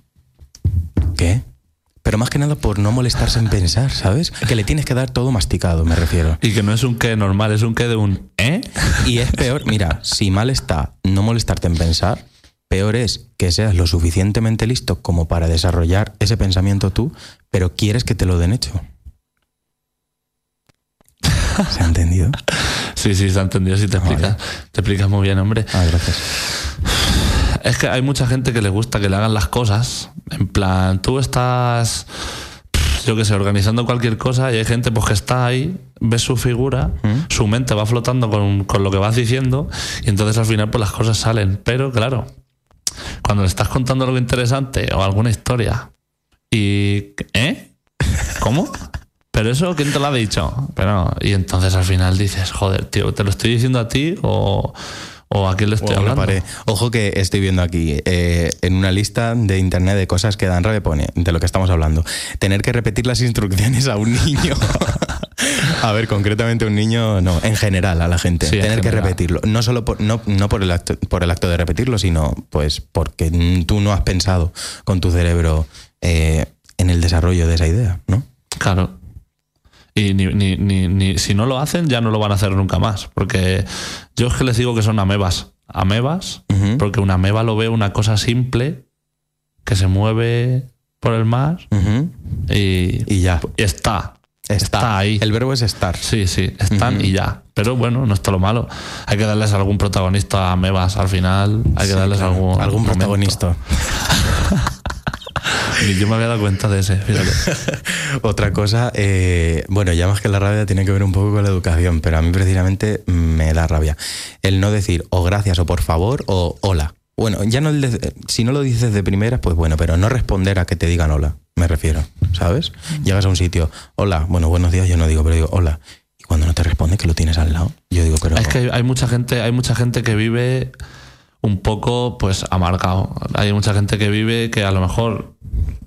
Pero más que nada por no molestarse en pensar, ¿sabes? Que le tienes que dar todo masticado, me refiero. Y que no es un qué normal, es un qué de un ¿eh? Y es peor, mira, si mal está no molestarte en pensar, peor es que seas lo suficientemente listo como para desarrollar ese pensamiento tú, pero quieres que te lo den hecho. ¿Se ha entendido? Sí, sí, se ha entendido, sí te explicas. Te explicas muy bien, hombre. Ah, gracias. Es que hay mucha gente que le gusta que le hagan las cosas. En plan, tú estás, yo qué sé, organizando cualquier cosa y hay gente pues que está ahí, ves su figura, su mente va flotando con, con lo que vas diciendo y entonces al final pues las cosas salen. Pero claro, cuando le estás contando algo interesante o alguna historia y... ¿Eh? ¿Cómo? Pero eso, ¿quién te lo ha dicho? Pero. Y entonces al final dices, joder, tío, ¿te lo estoy diciendo a ti o, o a quién le estoy hablando? Ojo que estoy viendo aquí, eh, en una lista de internet de cosas que dan rabia, pone, de lo que estamos hablando, tener que repetir las instrucciones a un niño. a ver, concretamente un niño, no, en general a la gente. Sí, tener que repetirlo. No solo por, no, no por, el acto, por el acto de repetirlo, sino pues porque tú no has pensado con tu cerebro eh, en el desarrollo de esa idea, ¿no? Claro. Y ni, ni, ni, ni- si no lo hacen, ya no lo van a hacer nunca más. Porque yo es que les digo que son amebas. Amebas, porque una ameba lo ve una cosa simple que se mueve por el mar y, Y ya. está. Está ahí. El verbo es estar. Sí, sí, están y ya. Pero bueno, no está lo malo. Hay que darles algún protagonista a amebas al final. Hay que Sí, darles claro. algún, algún momento. protagonista. Ni yo me había dado cuenta de ese, fíjate. Otra cosa, eh, bueno, ya más que la rabia tiene que ver un poco con la educación, pero a mí precisamente me da rabia. El no decir o gracias o por favor o hola. Bueno, ya no el de- si no lo dices de primeras, pues bueno, pero no responder a que te digan hola, me refiero, ¿sabes? Llegas a un sitio, hola, bueno, buenos días, yo no digo, pero digo hola. Y cuando no te responde, que lo tienes al lado, yo digo, pero... Es que hay, hay mucha gente, hay mucha gente que vive un poco pues amargado. Hay mucha gente que vive que a lo mejor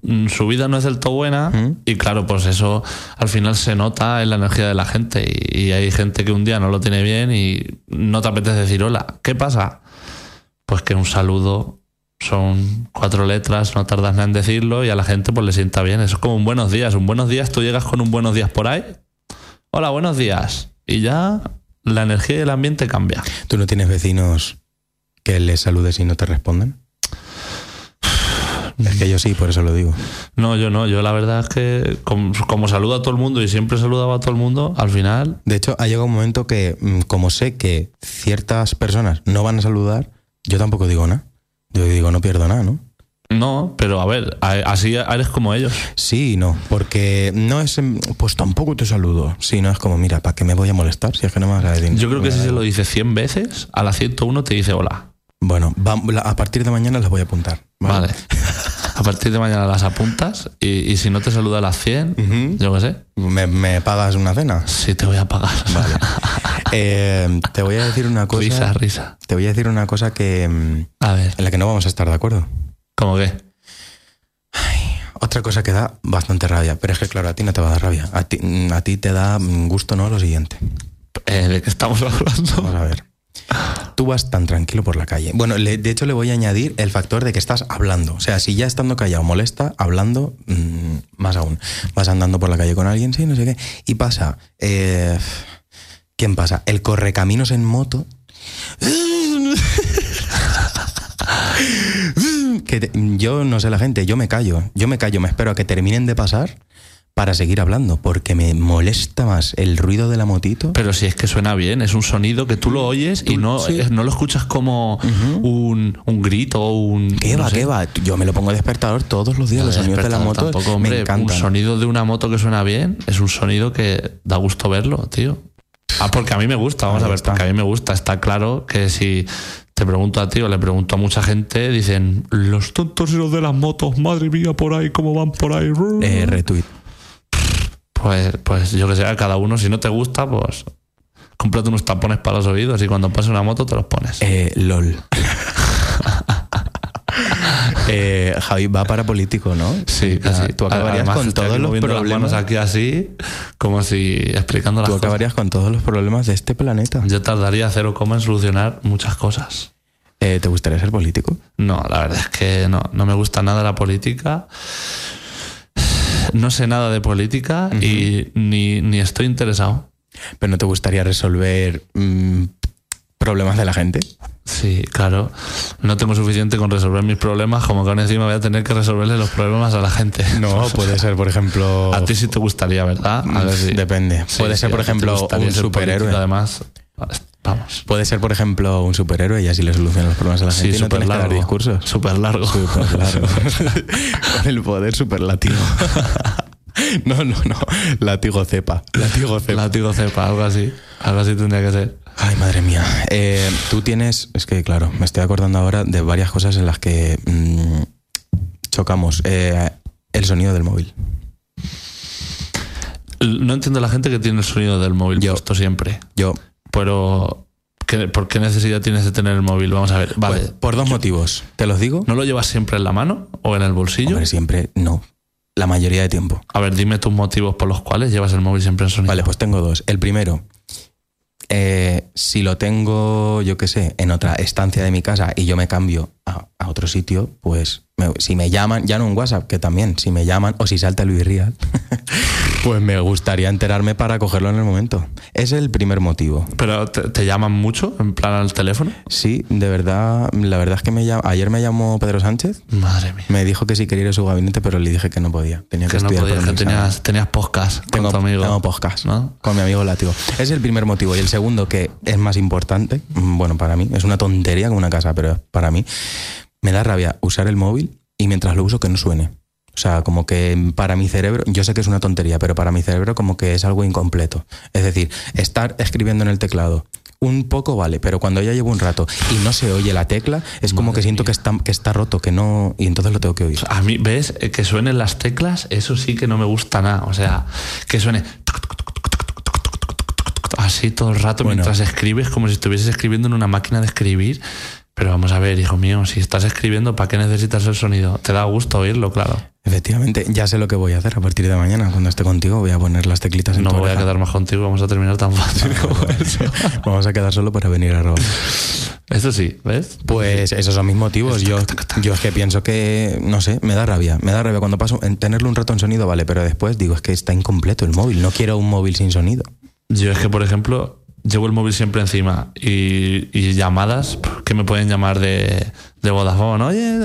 mm, su vida no es del todo buena ¿Mm? y claro, pues eso al final se nota en la energía de la gente y, y hay gente que un día no lo tiene bien y no te apetece decir hola. ¿Qué pasa? Pues que un saludo son cuatro letras, no tardas nada en decirlo y a la gente pues le sienta bien. Eso es como un buenos días. Un buenos días, tú llegas con un buenos días por ahí. Hola, buenos días. Y ya la energía y el ambiente cambia. ¿Tú no tienes vecinos que les saludes y no te responden? Es que yo sí, por eso lo digo. No, yo no. Yo la verdad es que como, como saludo a todo el mundo y siempre saludaba a todo el mundo, al final De hecho, ha llegado un momento que, mm, como sé que ciertas personas no van a saludar, yo tampoco digo nada. Yo digo, no pierdo nada, ¿no? no, pero a ver, así eres como ellos. Sí no, porque no es, pues tampoco te saludo. Sí, no es como, mira, ¿para qué me voy a molestar si es que no me vas a decir Yo creo que si se lo dice 100 veces, a la 101 te dice hola. Bueno, va- a partir de mañana las voy a apuntar. Vale. A partir de mañana las apuntas y, y si no te saluda a las 100, Ujú. yo qué sé, ¿Me, me pagas una cena? sí te voy a pagar. Vale. Eh, te voy a decir una cosa. risa, risa. Te voy a decir una cosa que mm, A ver, en la que no vamos a estar de acuerdo. ¿cómo qué? Otra cosa que da bastante rabia, pero es que claro, a ti no te va a dar rabia. A ti, mm, a ti te da gusto, ¿no? Lo siguiente. Eh, ¿De qué estamos Vamos hablando? a ver. Tú vas tan tranquilo por la calle. Bueno, de hecho le voy a añadir el factor de que estás hablando. O sea, si ya estando callado molesta, hablando, mm, más aún. Vas andando por la calle con alguien, sí, no sé qué. Y pasa, eh, ¿quién pasa? El correcaminos en moto. que yo no sé la gente, yo me callo. Yo me callo, me espero a que terminen de pasar para seguir hablando, porque me molesta más el ruido de la motito. Pero si es que suena bien, es un sonido que tú lo oyes y no, sí. es- no lo escuchas como un, un grito o un. ¿Qué no va, sé. qué va? Yo me lo pongo despertador todos los días, los sonidos de la moto tampoco, me hombre, encantan. Un sonido de una moto que suena bien es un sonido que da gusto verlo, tío. Ah, porque a mí me gusta, vamos a ver, porque a mí me gusta. Está claro que si te pregunto a ti o le pregunto a mucha gente, dicen, los tontos y los de las motos, madre mía, por ahí, cómo van por ahí. Eh, retweet. Pues, pues yo que sé, a cada uno, si no te gusta, pues cómprate unos tapones para los oídos y cuando pase una moto te los pones. Eh, LOL. Eh, Javi va para político, ¿no? Sí, casi. Tú acabarías Además, con todos los las problemas. manos aquí así, como si explicando las Tú cosas. acabarías con todos los problemas de este planeta. Yo tardaría cero coma en solucionar muchas cosas. Eh, ¿Te gustaría ser político? No, la verdad es que no, no me gusta nada la política. No sé nada de política y ni, ni estoy interesado. ¿Pero no te gustaría resolver mm, problemas de la gente? Sí, claro. No tengo suficiente con resolver mis problemas, como que aún encima voy a tener que resolverle los problemas a la gente. No, puede ser, por ejemplo... A ti sí te gustaría, ¿verdad? A ver si- Depende. Sí, puede sí, ser, por ejemplo, un superhéroe. Además, vamos. Puede ser, por ejemplo, un superhéroe y así le soluciona los problemas a la gente Sí, y no que dar largo. discursos. Súper largo. Súper largo. Con el poder superlativo. no, no, no. Látigo cepa. Látigo cepa. Látigo cepa, algo así. Algo así tendría que ser. Ay, madre mía. Eh, tú tienes. Es que, claro, me estoy acordando ahora de varias cosas en las que mm, chocamos. Eh, el sonido del móvil. No entiendo la gente que tiene el sonido del móvil Yo. puesto siempre. Yo. Pero, ¿qué- ¿por qué necesidad tienes de tener el móvil? Vamos a ver. Vale. Pues, por dos motivos. ¿Te los digo? ¿No lo llevas siempre en la mano o en el bolsillo? Hombre, siempre no. La mayoría de tiempo. A ver, dime tus motivos por los cuales llevas el móvil siempre en sonido. Vale, pues tengo dos. El primero, eh, si lo tengo, yo qué sé, en otra estancia de mi casa y yo me cambio a, a otro sitio, pues me- si me llaman, ya no en WhatsApp, que también, si me llaman o si salta Luis Real, pues me gustaría enterarme para cogerlo en el momento. Es el primer motivo. ¿Pero te, te llaman mucho en plan al teléfono? Sí, de verdad, la verdad es que me llam- ayer me llamó Pedro Sánchez, Madre mía. me dijo que si quería ir a su gabinete, pero le dije que no podía. Tenía que, Que no estudiar que examen. tenías, tenías podcast Tengo, con tu amigo. tengo podcast ¿no? con mi amigo Látigo. Es el primer motivo. Y el segundo, que es más importante, mm, bueno, para mí, es una tontería como una casa, pero para mí, me da rabia usar el móvil y mientras lo uso que no suene. O sea, como que para mi cerebro, yo sé que es una tontería, pero para mi cerebro como que es algo incompleto. Es decir, estar escribiendo en el teclado. Un poco vale, pero cuando ya llevo un rato y no se oye la tecla, es como que siento que está, que está roto, que no. Y entonces lo tengo que oír. A mí, ¿ves? Eh, Que suenen las teclas, eso sí que no me gusta nada. O sea, que suene así todo el rato Bueno. mientras escribes, como si estuvieses escribiendo en una máquina de escribir. Pero vamos a ver, hijo mío, si estás escribiendo, ¿para qué necesitas el sonido? Te da gusto oírlo, claro. Efectivamente, ya sé lo que voy a hacer a partir de mañana. Cuando esté contigo, voy a poner las teclitas en No tu voy a quedar más contigo, vamos a terminar tan fácil como eso. Vamos a quedar solo para venir a robar. Eso sí, ¿ves? Pues esos son mis motivos. Yo, yo es que pienso que, no sé, me da rabia. Me da rabia cuando paso, en tenerlo un rato en sonido, vale, pero después digo, es que está incompleto el móvil. No quiero un móvil sin sonido. Yo es que, por ejemplo, llevo el móvil siempre encima y, y llamadas que me pueden llamar de, de Vodafone. Oye,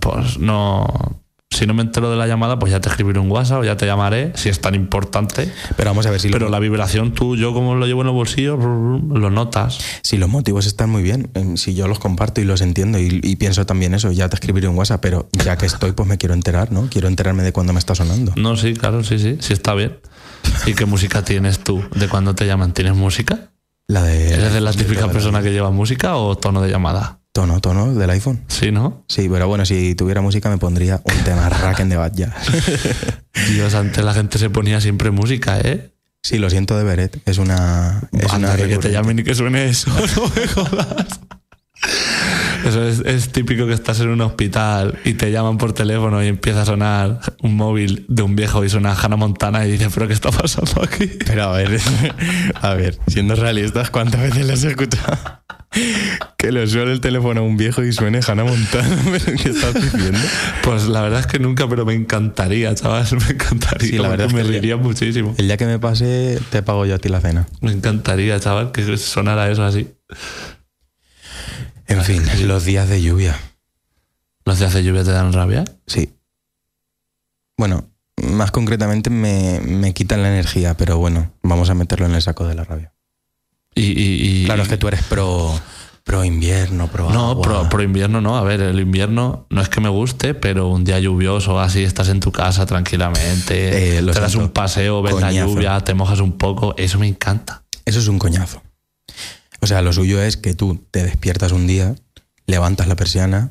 pues no. Si no me entero de la llamada, pues ya te escribiré un WhatsApp o ya te llamaré, si es tan importante. Pero vamos a ver si, Pero los, la vibración, tú, yo como lo llevo en el bolsillo, lo notas. si los motivos están muy bien, em, si yo los comparto y los entiendo y, y pienso también eso, ya te escribiré un WhatsApp, pero ya que estoy, pues me quiero enterar, ¿no? Quiero enterarme de cuándo me está sonando. No, sí, claro, sí, sí, sí está bien. ¿Y qué música tienes tú de cuando te llaman? ¿Tienes música? La de... ¿Eres de la típica de- persona que lleva música o tono de llamada? Tono, tono del iPhone. Sí, ¿no? Sí, pero bueno, si tuviera música me pondría un tema Racken de Bad Jazz. Dios, antes la gente se ponía siempre música, ¿eh? Sí, lo siento de Beret. Es una. Es Anda, una que te llamen y que suene eso, no me jodas. Eso es, es típico que estás en un hospital y te llaman por teléfono y empieza a sonar un móvil de un viejo y suena Hannah Montana y dices, ¿pero qué está pasando aquí? Pero a ver, a ver, siendo realistas, ¿cuántas veces les he escuchado? Que le suene el teléfono a un viejo y suene Hannah Montana. ¿Pero ¿Qué estás diciendo? Pues la verdad es que nunca, pero me encantaría, chaval, me encantaría. Sí, la verdad porque es que me reiría muchísimo. El día que me pase, te pago yo a ti la cena. Me encantaría, chaval, que sonara eso así. En fin, los días de lluvia. ¿Los días de lluvia te dan rabia? Sí. Bueno, más concretamente me, me quitan la energía, pero bueno, vamos a meterlo en el saco de la rabia. Y, y- y- Claro, es que tú eres pro, pro invierno, pro No, agua. pro, pro invierno no. A ver, el invierno no es que me guste, pero un día lluvioso así, estás en tu casa tranquilamente, Eh, te das un paseo, ves la lluvia, te mojas un poco, eso me encanta. Eso es un coñazo. O sea, lo suyo es que tú te despiertas un día, levantas la persiana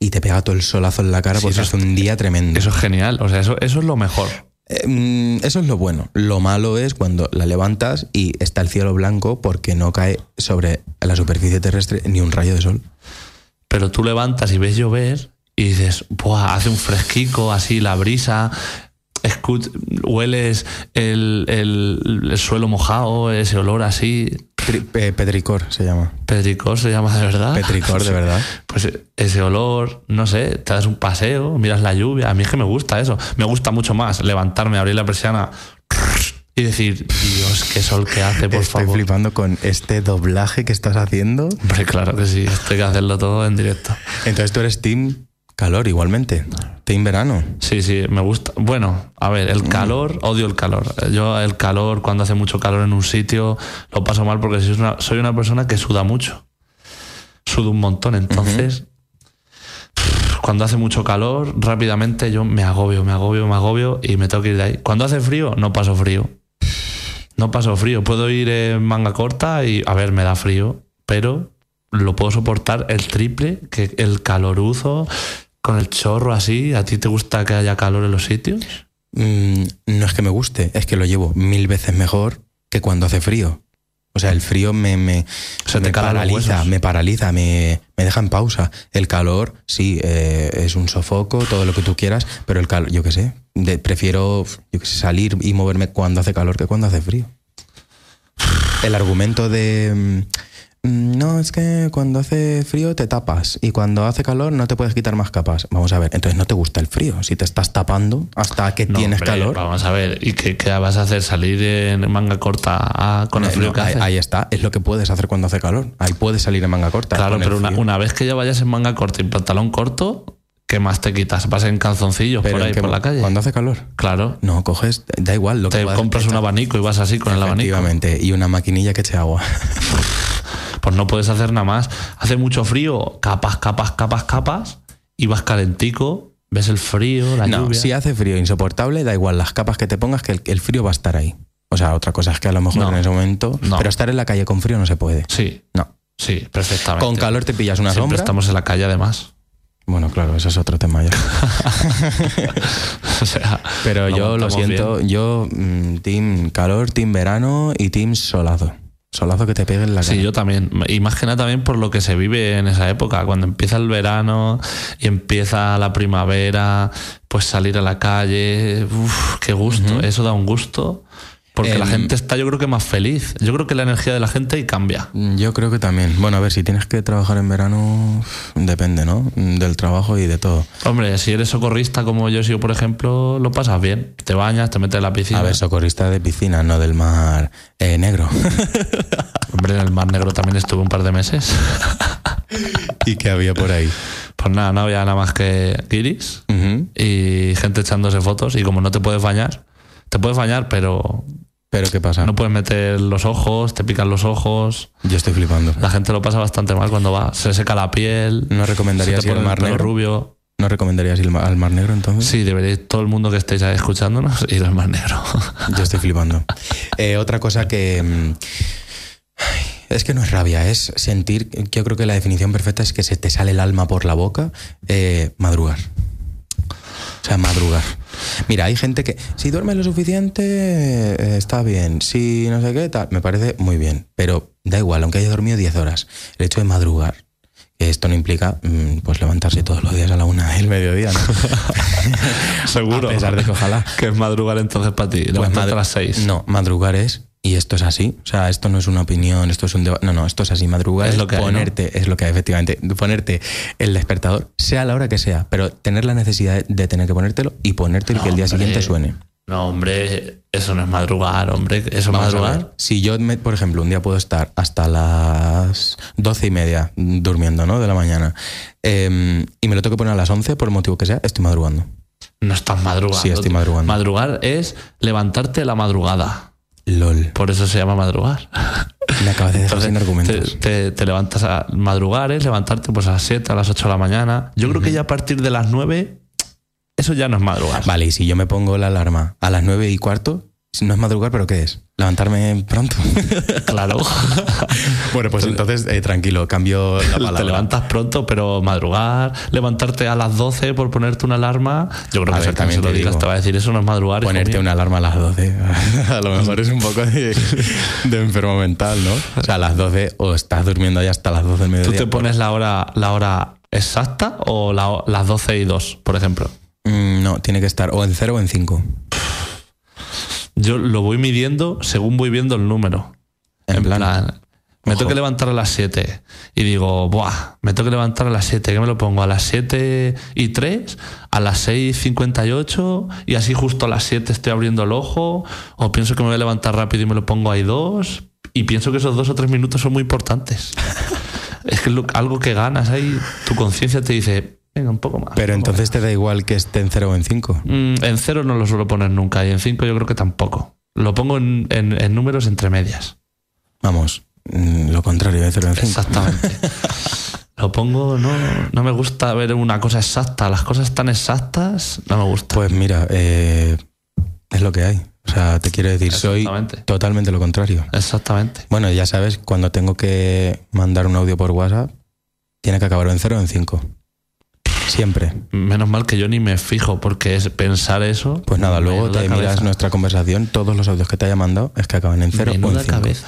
y te pega todo el solazo en la cara Sí, porque eso hace un día tremendo. Eso es genial, o sea, eso, eso es lo mejor. Eh, mm, eso es lo bueno. Lo malo es cuando la levantas y está el cielo blanco porque no cae sobre la superficie terrestre ni un rayo de sol. Pero tú levantas y ves llover y dices, Buah, hace un fresquico así, la brisa, hueles el, el- el suelo mojado, ese olor así. Tri- petricor se llama. Petricor se llama de verdad. Petricor, de verdad. Pues ese olor, no sé, te das un paseo, miras la lluvia. A mí es que me gusta eso. Me gusta mucho más levantarme, abrir la persiana y decir, Dios, qué sol que hace, por Estoy favor. flipando con este doblaje que estás haciendo. Hombre, claro que sí, esto hay que hacerlo todo en directo. Entonces tú eres team calor igualmente. Team verano. Sí, sí, me gusta. Bueno, a ver, el calor, odio el calor. Yo el calor, cuando hace mucho calor en un sitio, lo paso mal porque soy una, soy una persona que suda mucho. Sudo un montón, entonces... Cuando hace mucho calor, rápidamente yo me agobio, me agobio, me agobio y me tengo que ir de ahí. Cuando hace frío, no paso frío. No paso frío. Puedo ir en manga corta y, a ver, me da frío, pero lo puedo soportar el triple que el caloruzo con el chorro así. ¿A ti te gusta que haya calor en los sitios? Mm, no es que me guste, es que lo llevo mil veces mejor que cuando hace frío. O sea, el frío me, me, Se te me paraliza, me paraliza, me, me deja en pausa. El calor, sí, eh, es un sofoco, todo lo que tú quieras, pero el calor, yo qué sé, de- prefiero yo qué sé, salir y moverme cuando hace calor que cuando hace frío. El argumento de... mm, No, es que cuando hace frío te tapas y cuando hace calor no te puedes quitar más capas. Vamos a ver, entonces no te gusta el frío. Si te estás tapando hasta que No, tienes hombre, calor. Vamos a ver, ¿y qué, qué vas a hacer? ¿Salir en manga corta con el frío no, que ahí, hace? ahí está, es lo que puedes hacer cuando hace calor. Ahí puedes salir en manga corta. Claro, pero una, una vez que ya vayas en manga corta y pantalón corto, ¿qué más te quitas? ¿Vas en calzoncillos Pero por ¿en ahí por la calle? Cuando hace calor. Claro. No, coges, da igual lo Te que compras un abanico y vas así con el abanico. Efectivamente, y una maquinilla que eche agua. Pues no puedes hacer nada más. Hace mucho frío, capas, capas, capas, capas, y vas calentico, ves el frío, la no, lluvia. si hace frío insoportable, da igual las capas que te pongas, que el, el frío va a estar ahí. O sea, otra cosa es que a lo mejor No. en ese momento. No. Pero estar en la calle con frío no se puede. Sí, No. sí, perfectamente. Con calor te pillas una Siempre sombra. estamos en la calle además. Bueno, claro, eso es otro tema ya. o sea, Pero yo lo siento, bien. yo, mm, team calor, team verano y team solazo. Solazo que te pegue en la cara. Sí, yo también. Y más que nada también por lo que se vive en esa época. Cuando empieza el verano y empieza la primavera, pues salir a la calle. Uf, qué gusto. Eso da un gusto. Porque la Em, gente está, yo creo que más feliz. Yo creo que la energía de la gente ahí cambia. Yo creo que también. Bueno, a ver, si tienes que trabajar en verano, depende, ¿no? Del trabajo y de todo. Hombre, si eres socorrista como yo soy, por ejemplo, lo pasas bien. Te bañas, te metes en la piscina. A ver, socorrista de piscina, no del mar eh, negro. Hombre, en el Mar Negro también estuve un par de meses. ¿Y qué había por ahí? Pues nada, no había nada más que guiris Ujú. y gente echándose fotos. Y como no te puedes bañar, te puedes bañar, pero Pero ¿qué pasa? no puedes meter los ojos, te pican los ojos. Yo estoy flipando. La gente lo pasa bastante mal cuando va. Se seca la piel. ¿No recomendarías ir al mar negro? rubio. ¿No recomendarías ir al mar- negro entonces? Sí, deberéis, todo el mundo que estéis ahí escuchándonos, ir al Mar Negro. Yo estoy flipando. Eh, otra cosa que. mm, Es que no es rabia, es sentir. Yo creo que la definición perfecta es que se te sale el alma por la boca. eh, madrugar. O sea, madrugar. Mira, hay gente que. Si duerme lo suficiente, eh, está bien. Si no sé qué, tal. Me parece muy bien. Pero da igual, aunque haya dormido 10 horas. El hecho de madrugar. que Esto no implica mm, pues levantarse todos los días a la una del mediodía, ¿no? Seguro. A pesar de que ojalá. Que es madrugar entonces para ti. Pues a las seis. No, madrugar es, y esto es así, o sea, esto no es una opinión, esto es un debate, no, no, esto es así, madrugar Es lo que hay, ¿no? ponerte, es lo que hay, efectivamente, ponerte el despertador, sea la hora que sea, pero tener la necesidad de tener que ponértelo y ponértelo y que el día hombre. siguiente suene. No, hombre, eso no es madrugar, hombre. Eso es Vamos madrugar. Si yo, me- por ejemplo, un día puedo estar hasta las doce y media durmiendo, ¿no? De la mañana. eh, y me lo tengo que poner a las 11 por el motivo que sea, estoy madrugando. No estás madrugando. Sí, estoy madrugando. Madrugar es levantarte a la madrugada. LOL. Por eso se llama madrugar. Me acabas de dejar sin argumentos. te, te- te levantas a madrugar, es levantarte pues a las 7, a las 8 de la mañana. Yo creo que ya a partir de las 9, eso ya no es madrugar. Vale, y si yo me pongo la alarma a las nueve y cuarto, no es madrugar, pero ¿qué es? Levantarme pronto. Claro. bueno, pues entonces, eh, tranquilo, cambio la palabra. Te levantas pronto, pero madrugar, levantarte a las 12 por ponerte una alarma. Yo creo A que ver, también se lo digas, digo. te va a decir eso no es madrugar. Ponerte mío". una alarma a las 12. a lo mejor es un poco de, de enfermo mental, ¿no? O sea, a las 12 o estás durmiendo ahí hasta las 12 del ¿Tú mediodía. te pones la hora, la hora exacta o la- las 12 y 2, por ejemplo? Mm, no, tiene que estar o en 0 o en 5. Yo lo voy midiendo según voy viendo el número. En plan, me tengo que levantar a las 7 y digo, buah, me tengo que levantar a las 7, ¿qué me lo pongo? A las 7 y 3, a las 6.58 y así justo a las 7 estoy abriendo el ojo o pienso que me voy a levantar rápido y me lo pongo ahí dos y pienso que esos dos o tres minutos son muy importantes. es que es algo que ganas ahí, tu conciencia te dice, venga, un poco más. Pero entonces te da igual que esté en 0 o en 5. más". Mm, en cero no lo suelo poner nunca y en 5 yo creo que tampoco. Lo pongo en, en- en números entre medias. Vamos, mm, lo contrario, de 0 en 5. Exactamente. Lo pongo, no, no me gusta ver una cosa exacta. Las cosas tan exactas no me gusta. Pues mira, eh, es lo que hay. O sea, te quiero decir, soy totalmente lo contrario. Exactamente. Bueno, ya sabes, cuando tengo que mandar un audio por WhatsApp, tiene que acabar en 0 o en 5. Siempre. Menos mal que yo ni me fijo, porque es pensar eso. Pues nada, luego menuda te cabeza. miras nuestra conversación, todos los audios que te haya mandado es que acaban en 0 o en Menuda 5. cabeza.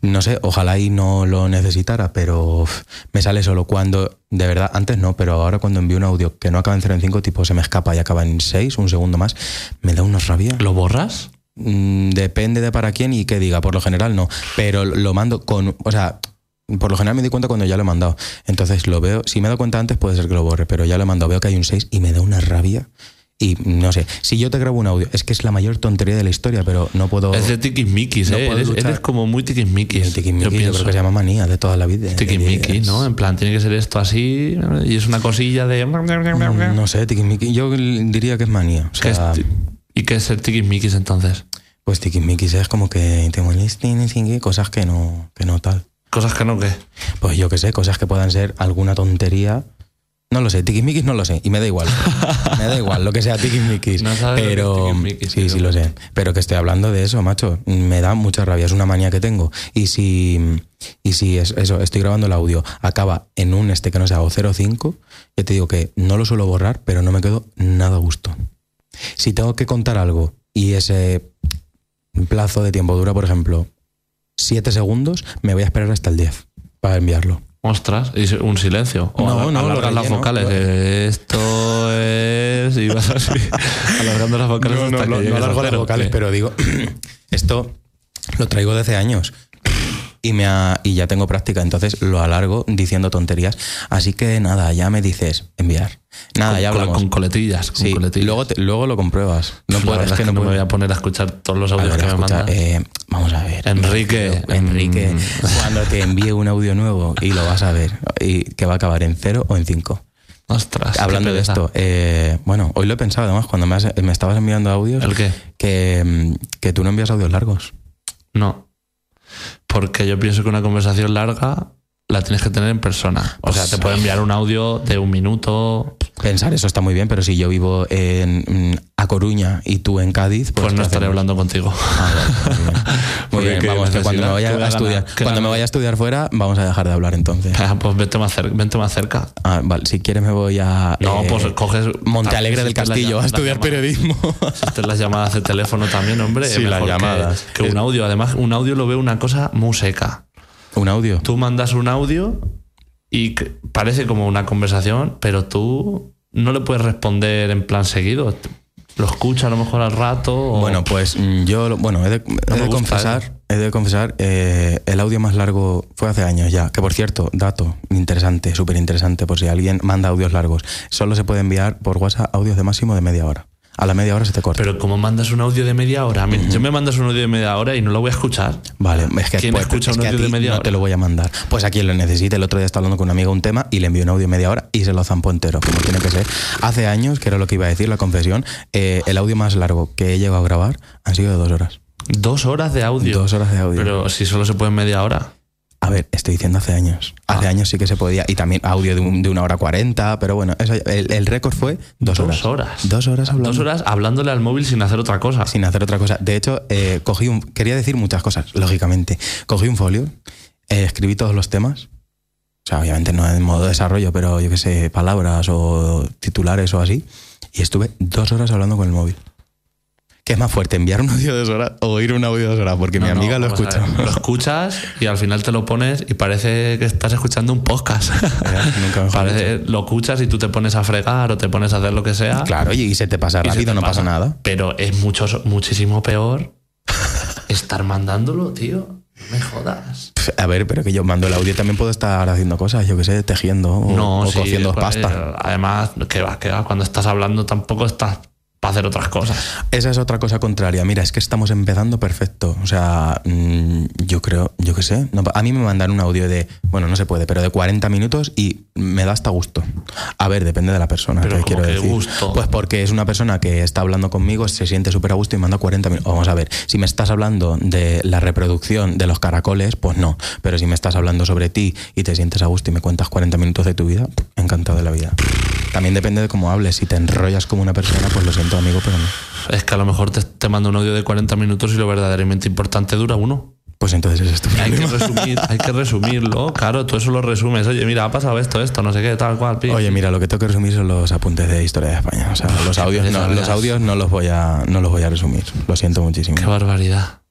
No sé, ojalá y no lo necesitara, pero me sale solo cuando, de verdad, antes no, pero ahora cuando envío un audio que no acaba en 0 en 5, tipo se me escapa y acaba en 6, un segundo más, me da una rabia. ¿Lo borras? Mm, Depende de para quién y qué diga, por lo general no, pero lo mando con, o sea, por lo general me di cuenta cuando ya lo he mandado. Entonces lo veo, si me he dado cuenta antes puede ser que lo borre, pero ya lo he mandado, veo que hay un 6 y me da una rabia. Y no sé, si yo te grabo un audio, es que es la mayor tontería de la historia, pero no puedo... Es de tiquismiquis, No ¿eh? puedo Eres, como muy tiquismiquis. el tiquismiquis yo, pienso. creo que se llama manía de toda la vida. Tiquismiquis, ¿no? En plan, tiene que ser esto así y es una cosilla de... Mm, No sé, tiquismiquis. Yo diría que es manía. O ¿Qué es sea, ¿Y qué es ser tiquismiquis entonces? pues tiquismiquis es como que te molestes y cosas que no, que no tal. Cosas que no, ¿qué? Pues yo qué sé, cosas que puedan ser alguna tontería. No lo sé, tiquismiquis no lo sé. Y me da igual. me da igual lo que sea tiquismiquis. No sabes pero tiquismiquis, sí, sí lo sé. Pero que estoy hablando de eso, macho. Me da mucha rabia. Es una manía que tengo. Y si, y si es, eso, estoy grabando el audio, acaba en un este que no sea o 05, yo te digo que no lo suelo borrar, pero no me quedo nada a gusto. Si tengo que contar algo y ese plazo de tiempo dura, por ejemplo, 7 segundos, me voy a esperar hasta el 10 para enviarlo. Ostras, y un silencio. O No, no, lo alargas las vocales. eh, Esto es. Y vas así, alargando las vocales. No, no, hasta no, que no llegues a alargo las vocales, ¿qué? pero digo, esto lo traigo de hace años. Y, me ha- y ya tengo práctica, entonces lo alargo diciendo tonterías. Así que nada, ya me dices enviar. Nada, Con- ya hablamos. Con coletillas. Con sí, coletillas. luego, te- luego lo compruebas. No puedes, es que no, me puedes. voy a poner a escuchar todos los audios ver, que me mandan. eh, vamos a ver. Enrique, Enrique, cuando te envíe un audio nuevo y lo vas a ver, y que va a acabar en cero o en cinco. Ostras. Hablando de esto, eh, bueno, hoy lo he pensado además, cuando me, has- me estabas enviando audios, ¿El qué? que, mm, que tú no envías audios largos. No. Porque yo pienso que una conversación larga la tienes que tener en persona. O sea, Pues, te puedo enviar un audio de un minuto. Pensar eso está muy bien, pero si yo vivo en mm, A Coruña y tú en Cádiz, pues, Pues, no ¿qué estaré hablando contigo. Ah, vale, muy bien. Muy vamos, que cuando me vaya a estudiar, ganar, cuando me vaya a estudiar fuera, vamos a dejar de hablar entonces. Ah, pues vente más, cerca, vente más cerca. Ah, vale, si quieres me voy a No, eh, pues coges. Monte Alegre del Castillo a estudiar periodismo. Existen las llamadas de teléfono también, hombre. Sí, las que- llamadas. Que, un audio. Además, un audio lo veo una cosa muy seca. Un audio. Tú mandas un audio y parece como una conversación, pero tú no le puedes responder en plan seguido. Lo escucha a lo mejor al rato. o- Bueno, pues mm, yo, bueno, he de, he confesar, he de confesar, eh, el audio más largo fue hace años ya. Que por cierto, dato interesante, súper interesante, por si alguien manda audios largos. Solo se puede enviar por WhatsApp audios de máximo de media hora. A la media hora se te corta. Pero ¿cómo mandas un audio de media hora? A mí- Yo me mandas un audio de media hora y no lo voy a escuchar. Vale, es que, ¿Quién pues, escucha es un que a audio de media no hora? te lo voy a mandar. Pues a quien lo necesite. El otro día estaba hablando con un amigo un tema y le envió un audio de media hora y se lo zampó entero, como tiene que ser. Hace años, que era lo que iba a decir, la confesión, eh, el audio más largo que he llegado a grabar han sido de dos horas. Dos horas de audio. Dos horas de audio. Pero si solo se puede en media hora. A ver, estoy diciendo hace años. Hace Ah. años sí que se podía. Y también audio de, un- de una hora cuarenta, pero bueno, eso- el, el récord fue dos, Dos horas. horas. Dos horas hablando. Dos horas hablándole al móvil sin hacer otra cosa. Sin hacer otra cosa. De hecho, eh, cogí un. Quería decir muchas cosas, lógicamente. Cogí un folio, eh, escribí todos los temas. O sea, obviamente no en modo desarrollo, pero yo qué sé, palabras o titulares o así. Y estuve dos horas hablando con el móvil. ¿Qué es más fuerte, enviar un audio de dos horas o oír un audio de dos horas? Porque mi no, amiga lo escucha. ver. Lo escuchas y al final te lo pones y parece que estás escuchando un podcast. nunca Parece- lo escuchas y tú te pones a fregar o te pones a hacer lo que sea. Claro, y, y se te pasa rápido, no pasa nada. Pero es mucho, muchísimo peor estar mandándolo, tío. No me jodas. A ver, pero que yo mando el audio también puedo estar haciendo cosas, yo qué sé, tejiendo o, no, o sí, cociendo pues, pasta. Además, que va, que va. Cuando estás hablando tampoco estás para hacer otras cosas. Esa es otra cosa contraria. Mira, es que estamos empezando perfecto. O sea, mm, yo creo, yo qué sé. no, a mí me mandan un audio de, bueno, no se puede, pero de 40 minutos y me da hasta gusto. A ver, depende de la persona. Pero ¿cómo quiero que decir. gusto? Pues porque es una persona que está hablando conmigo, se siente súper a gusto y manda 40 minutos. Vamos a ver, si me estás hablando de la reproducción de los caracoles, pues no. Pero si me estás hablando sobre ti y te sientes a gusto y me cuentas 40 minutos de tu vida, encantado de la vida. También depende de cómo hables. Si te enrollas como una persona, pues lo siento, amigo, pero no. Es que a lo mejor te, te mando un audio de 40 minutos y lo verdaderamente importante dura uno. Pues entonces es esto. Hay que, resumir, hay que resumirlo, claro, tú eso lo resumes. Oye, mira, ha pasado esto, esto, no sé qué, tal cual. pi. Oye, mira, lo que tengo que resumir son los apuntes de historia de España. O sea, los audios, no, los audios no los voy a, no los voy a resumir. Lo siento muchísimo. Qué barbaridad.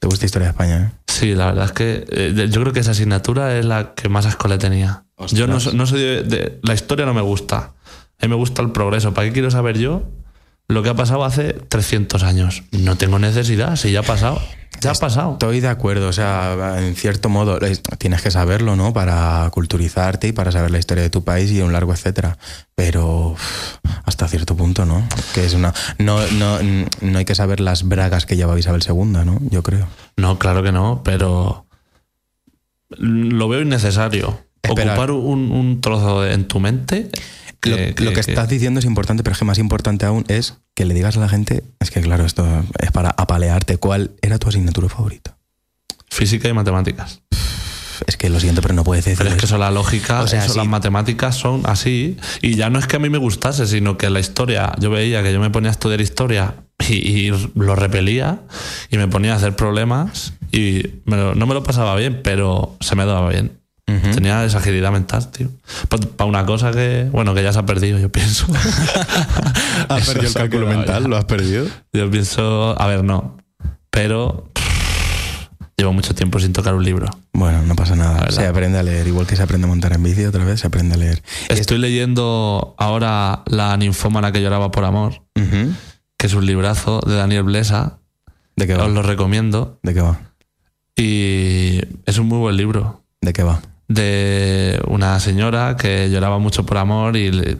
¿Te gusta historia de España? eh? Sí, la verdad es que eh, yo creo que esa asignatura es la que más asco le tenía. Ostras. Yo no, no soy de, de- La historia no me gusta. A mí me gusta el progreso. ¿Para qué quiero saber yo lo que ha pasado hace 300 años? No tengo necesidad, si ya ha pasado. Ya ha pasado. Estoy de acuerdo, o sea, en cierto modo es- tienes que saberlo, ¿no? Para culturizarte y para saber la historia de tu país y un largo etcétera. Pero hasta cierto punto, ¿no? Que es una no, no, no hay que saber las bragas que llevaba Isabel II, ¿no? Yo creo. No, claro que no, pero lo veo innecesario. Ocupar un, un trozo en tu mente. Lo, lo que, estás diciendo es importante, pero es que más importante aún es que le digas a la gente, es que claro, esto es para apalearte, ¿cuál era tu asignatura favorita? Física y matemáticas. Es que lo siento, pero no puedes decir Pero es que eso. eso, la lógica, O sea, eso, sí. las matemáticas son así. Y ya no es que a mí me gustase, sino que la historia, yo veía que yo me ponía a estudiar historia y, y lo repelía y me ponía a hacer problemas y me lo- no me lo pasaba bien, pero se me daba bien. Tenía esa agilidad mental, tío. Para una cosa que, bueno, que ya se ha perdido, yo pienso. ¿Has perdido el cálculo mental? ya. ¿Lo has perdido? Yo pienso, a ver, no. Pero llevo mucho tiempo sin tocar un libro. Bueno, no pasa nada. Se aprende a leer, igual que se aprende a montar en bici otra vez, se aprende a leer. Estoy leyendo ahora La ninfómana que lloraba por amor, que es un librazo de Daniel Blesa. ¿De qué va? Os lo recomiendo. ¿De qué va? Y es un muy buen libro ¿De qué va? De una señora que lloraba mucho por amor y le,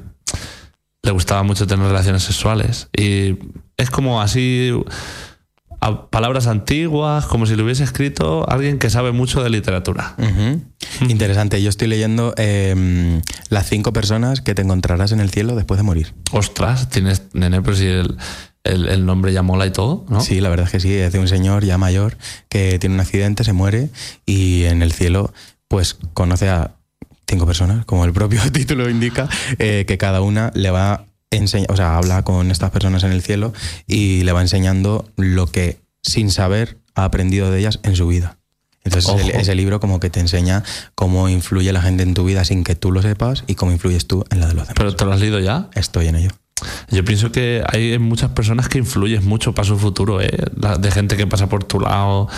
le gustaba mucho tener relaciones sexuales. Y es como así, a palabras antiguas, como si lo hubiese escrito alguien que sabe mucho de literatura. Ujú. Interesante. Yo estoy leyendo eh, las cinco personas que te encontrarás en el cielo después de morir. Ostras, tienes, nene, pero si el, el- el nombre ya mola y todo, ¿no? Sí, la verdad es que sí. Es de un señor ya mayor que tiene un accidente, se muere y en el cielo pues conoce a cinco personas, como el propio título indica, eh, que cada una le va enseñar, o sea, habla con estas personas en el cielo y le va enseñando lo que sin saber ha aprendido de ellas en su vida. Entonces ese, ese libro como que te enseña cómo influye la gente en tu vida sin que tú lo sepas y cómo influyes tú en la de los demás. Pero te lo has leído ya. Estoy en ello. Yo pienso que hay muchas personas que influyes mucho para su futuro, ¿eh? De gente que pasa por tu lado,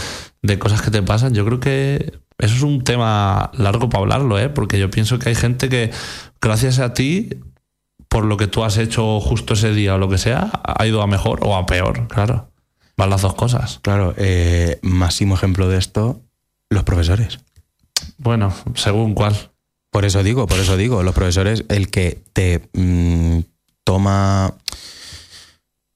de cosas que te pasan. Yo creo que eso es un tema largo para hablarlo, ¿eh? Porque yo pienso que hay gente que, gracias a ti, por lo que tú has hecho justo ese día o lo que sea, ha ido a mejor o a peor, claro. Van las dos cosas. Claro, eh, máximo ejemplo de esto, los profesores. Bueno, según cuál. Por eso digo, por eso digo, los profesores, el que te mm, toma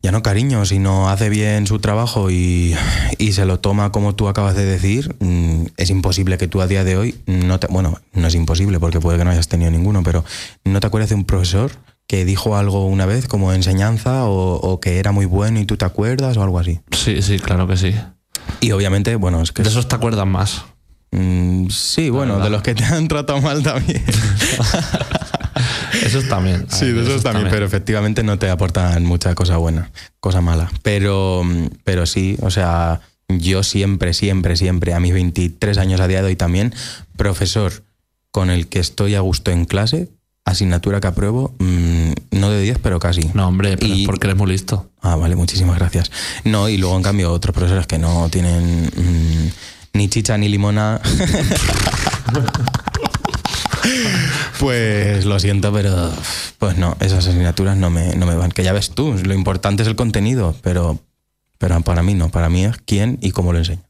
ya no cariño, sino hace bien su trabajo y, y se lo toma como tú acabas de decir, mm, es imposible que tú a día de hoy, no te, bueno, no es imposible porque puede que no hayas tenido ninguno, pero no te acuerdas de un profesor que dijo algo una vez como enseñanza o, o que era muy bueno y tú te acuerdas o algo así. Sí, sí, claro que sí. Y obviamente, bueno, es que... De esos te acuerdas más. mm, sí, bueno, verdad. de los que te han tratado mal también. Esos también. Sí, de esos también, pero efectivamente no te aportan mucha cosa buena, cosa mala. Pero, pero sí, o sea, yo siempre, siempre, siempre, a mis 23 años a día de hoy también, profesor con el que estoy a gusto en clase, asignatura que apruebo, mm, no de 10, pero casi. No, hombre, pero Y- es porque eres muy listo. Ah, vale, muchísimas gracias. No, y luego en cambio otros profesores que no tienen mm, ni chicha ni limona. pues lo siento, pero pues no, esas asignaturas no me, no me van. Que ya ves tú, lo importante es el contenido, pero, pero para mí no, para mí es quién y cómo lo enseño.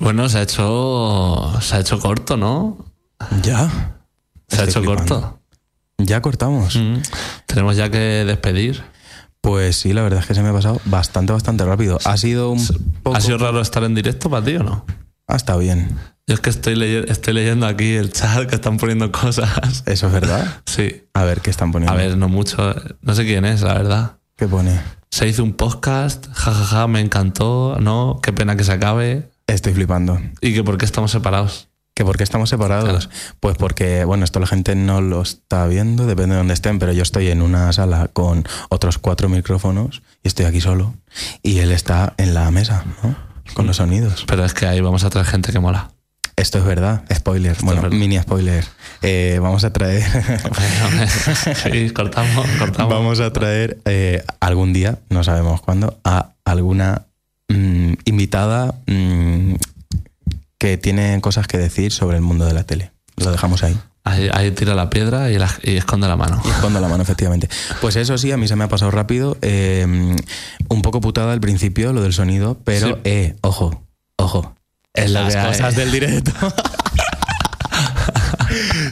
Bueno, se ha hecho. Se ha hecho corto, ¿no? Ya. Se ha hecho flipando. corto. Ya cortamos. Mm. Tenemos ya que despedir. Pues sí, la verdad es que se me ha pasado bastante, bastante rápido. Ha sido un poco... ¿Ha sido raro estar en directo para ti o no? Ah, está bien. Yo es que estoy, leye- estoy leyendo aquí el chat que están poniendo cosas. ¿Eso es verdad? Sí. A ver, ¿qué están poniendo? A ver, no mucho. No sé quién es, la verdad. ¿Qué pone? Se hizo un podcast, jajaja, me encantó, ¿no? Qué pena que se acabe. Estoy flipando. ¿Y que por qué estamos separados? ¿Que por qué estamos separados? Pues porque, bueno, esto la gente no lo está viendo, depende de dónde estén, pero yo estoy en una sala con otros cuatro micrófonos y estoy aquí solo. Y él está en la mesa, ¿no? Con los sonidos. Pero es que ahí vamos a traer gente que mola. Esto es verdad, spoiler. bueno, verdad. mini spoiler. Eh, vamos a traer. sí, cortamos, cortamos. vamos a traer eh, algún día, no sabemos cuándo, a alguna mm, invitada mm, que tiene cosas que decir sobre el mundo de la tele. Lo dejamos ahí. Ahí, ahí tira la piedra y, la- y esconde la mano. Y escondo la mano, efectivamente. Pues eso sí, a mí se me ha pasado rápido. eh, un poco putada al principio, lo del sonido, pero, Sí. eh, ojo, ojo. Es Las hay. cosas del directo.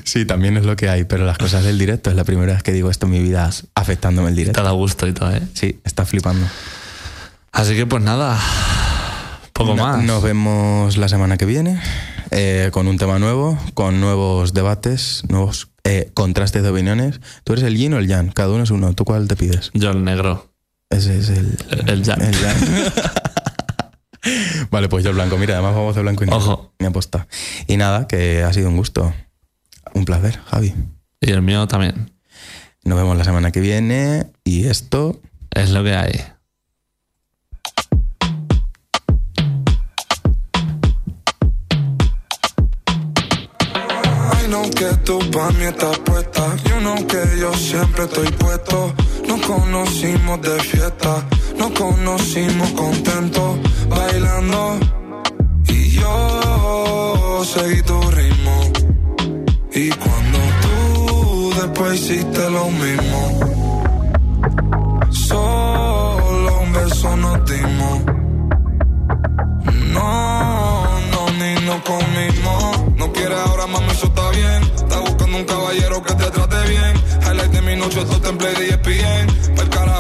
sí, también es lo que hay, pero las cosas del directo es la primera vez que digo esto en mi vida afectándome el Te directo. da gusto y todo, ¿eh? Sí, está flipando. Así que pues nada, poco No- más. Nos vemos la semana que viene eh, con un tema nuevo, con nuevos debates, nuevos eh, contrastes de opiniones. Tú eres el yin o el yang, cada uno es uno. ¿Tú cuál te pides? Yo el negro, Ese es el, el yang. el yang. vale, pues yo el blanco. Mira, además vamos de blanco y negro. Ojo. Mi aposta. Y nada, que ha sido un gusto. Un placer, Javi. Y el mío también. Nos vemos la semana que viene y esto... Es lo que hay. Que tú pa' mí estás puesta. Yo no que yo siempre estoy puesto. Nos conocimos de fiesta. Nos conocimos contentos. Bailando. Y yo seguí tu ritmo. Y cuando tú después hiciste lo mismo. Solo un beso nos dimos. No, no, ni nos comimos. No quiere ahora, mami, eso está bien. Está buscando un caballero que te trate bien. Highlight de mi noche, todo template de ESPN.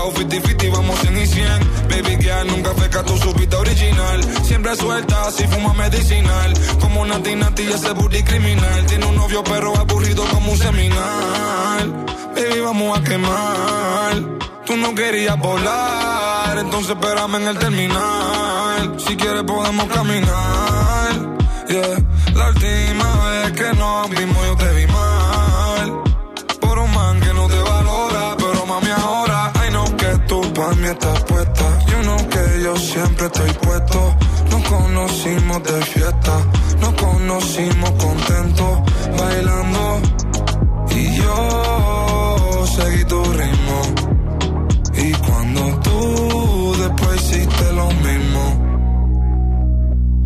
Carajo, 50-50, vamos 100 y 100. Baby girl, nunca feca, tú supiste original. Siempre suelta, así fuma medicinal. Como una tinati y ese booty criminal. Tiene un novio perro aburrido como un seminal. Baby, vamos a quemar. Tú no querías volar, entonces espérame en el terminal. Si quieres podemos caminar. Yeah. La última vez que nos vimos yo te vi yo siempre estoy puesto. Nos conocimos de fiesta, nos conocimos contentos, bailando. Y yo seguí tu ritmo. Y cuando tú después hiciste lo mismo,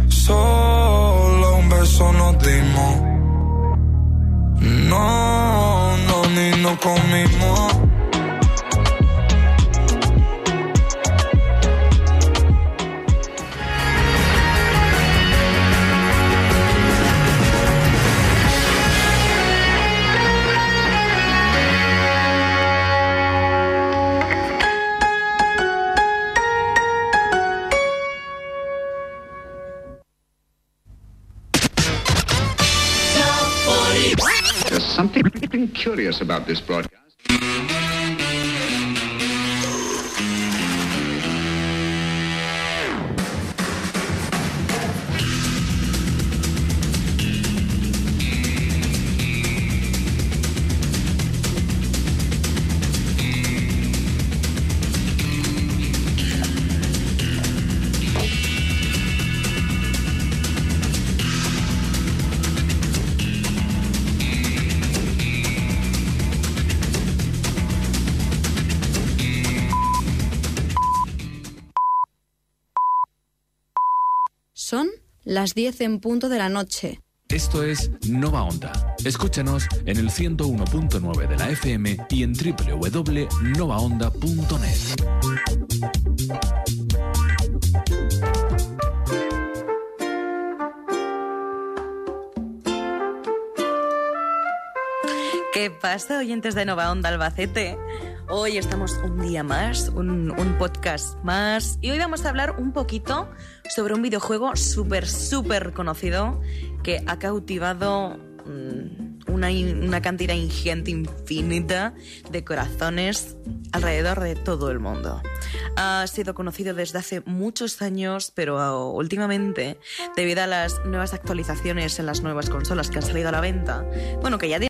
solo un beso nos dimos. No, no, ni nos comimos. Curious about this broadcast. Las 10 en punto de la noche. Esto es Nova Onda. Escúchanos en el 101.9 de la FM y en www.novaonda.net. ¿Qué pasa, oyentes de Nova Onda Albacete? Hoy estamos un día más, un, un podcast más, y hoy vamos a hablar un poquito sobre un videojuego súper, súper conocido que ha cautivado mm, una, una cantidad ingente, infinita de corazones alrededor de todo el mundo. Ha sido conocido desde hace muchos años, pero últimamente, debido a las nuevas actualizaciones en las nuevas consolas que han salido a la venta, bueno, que ya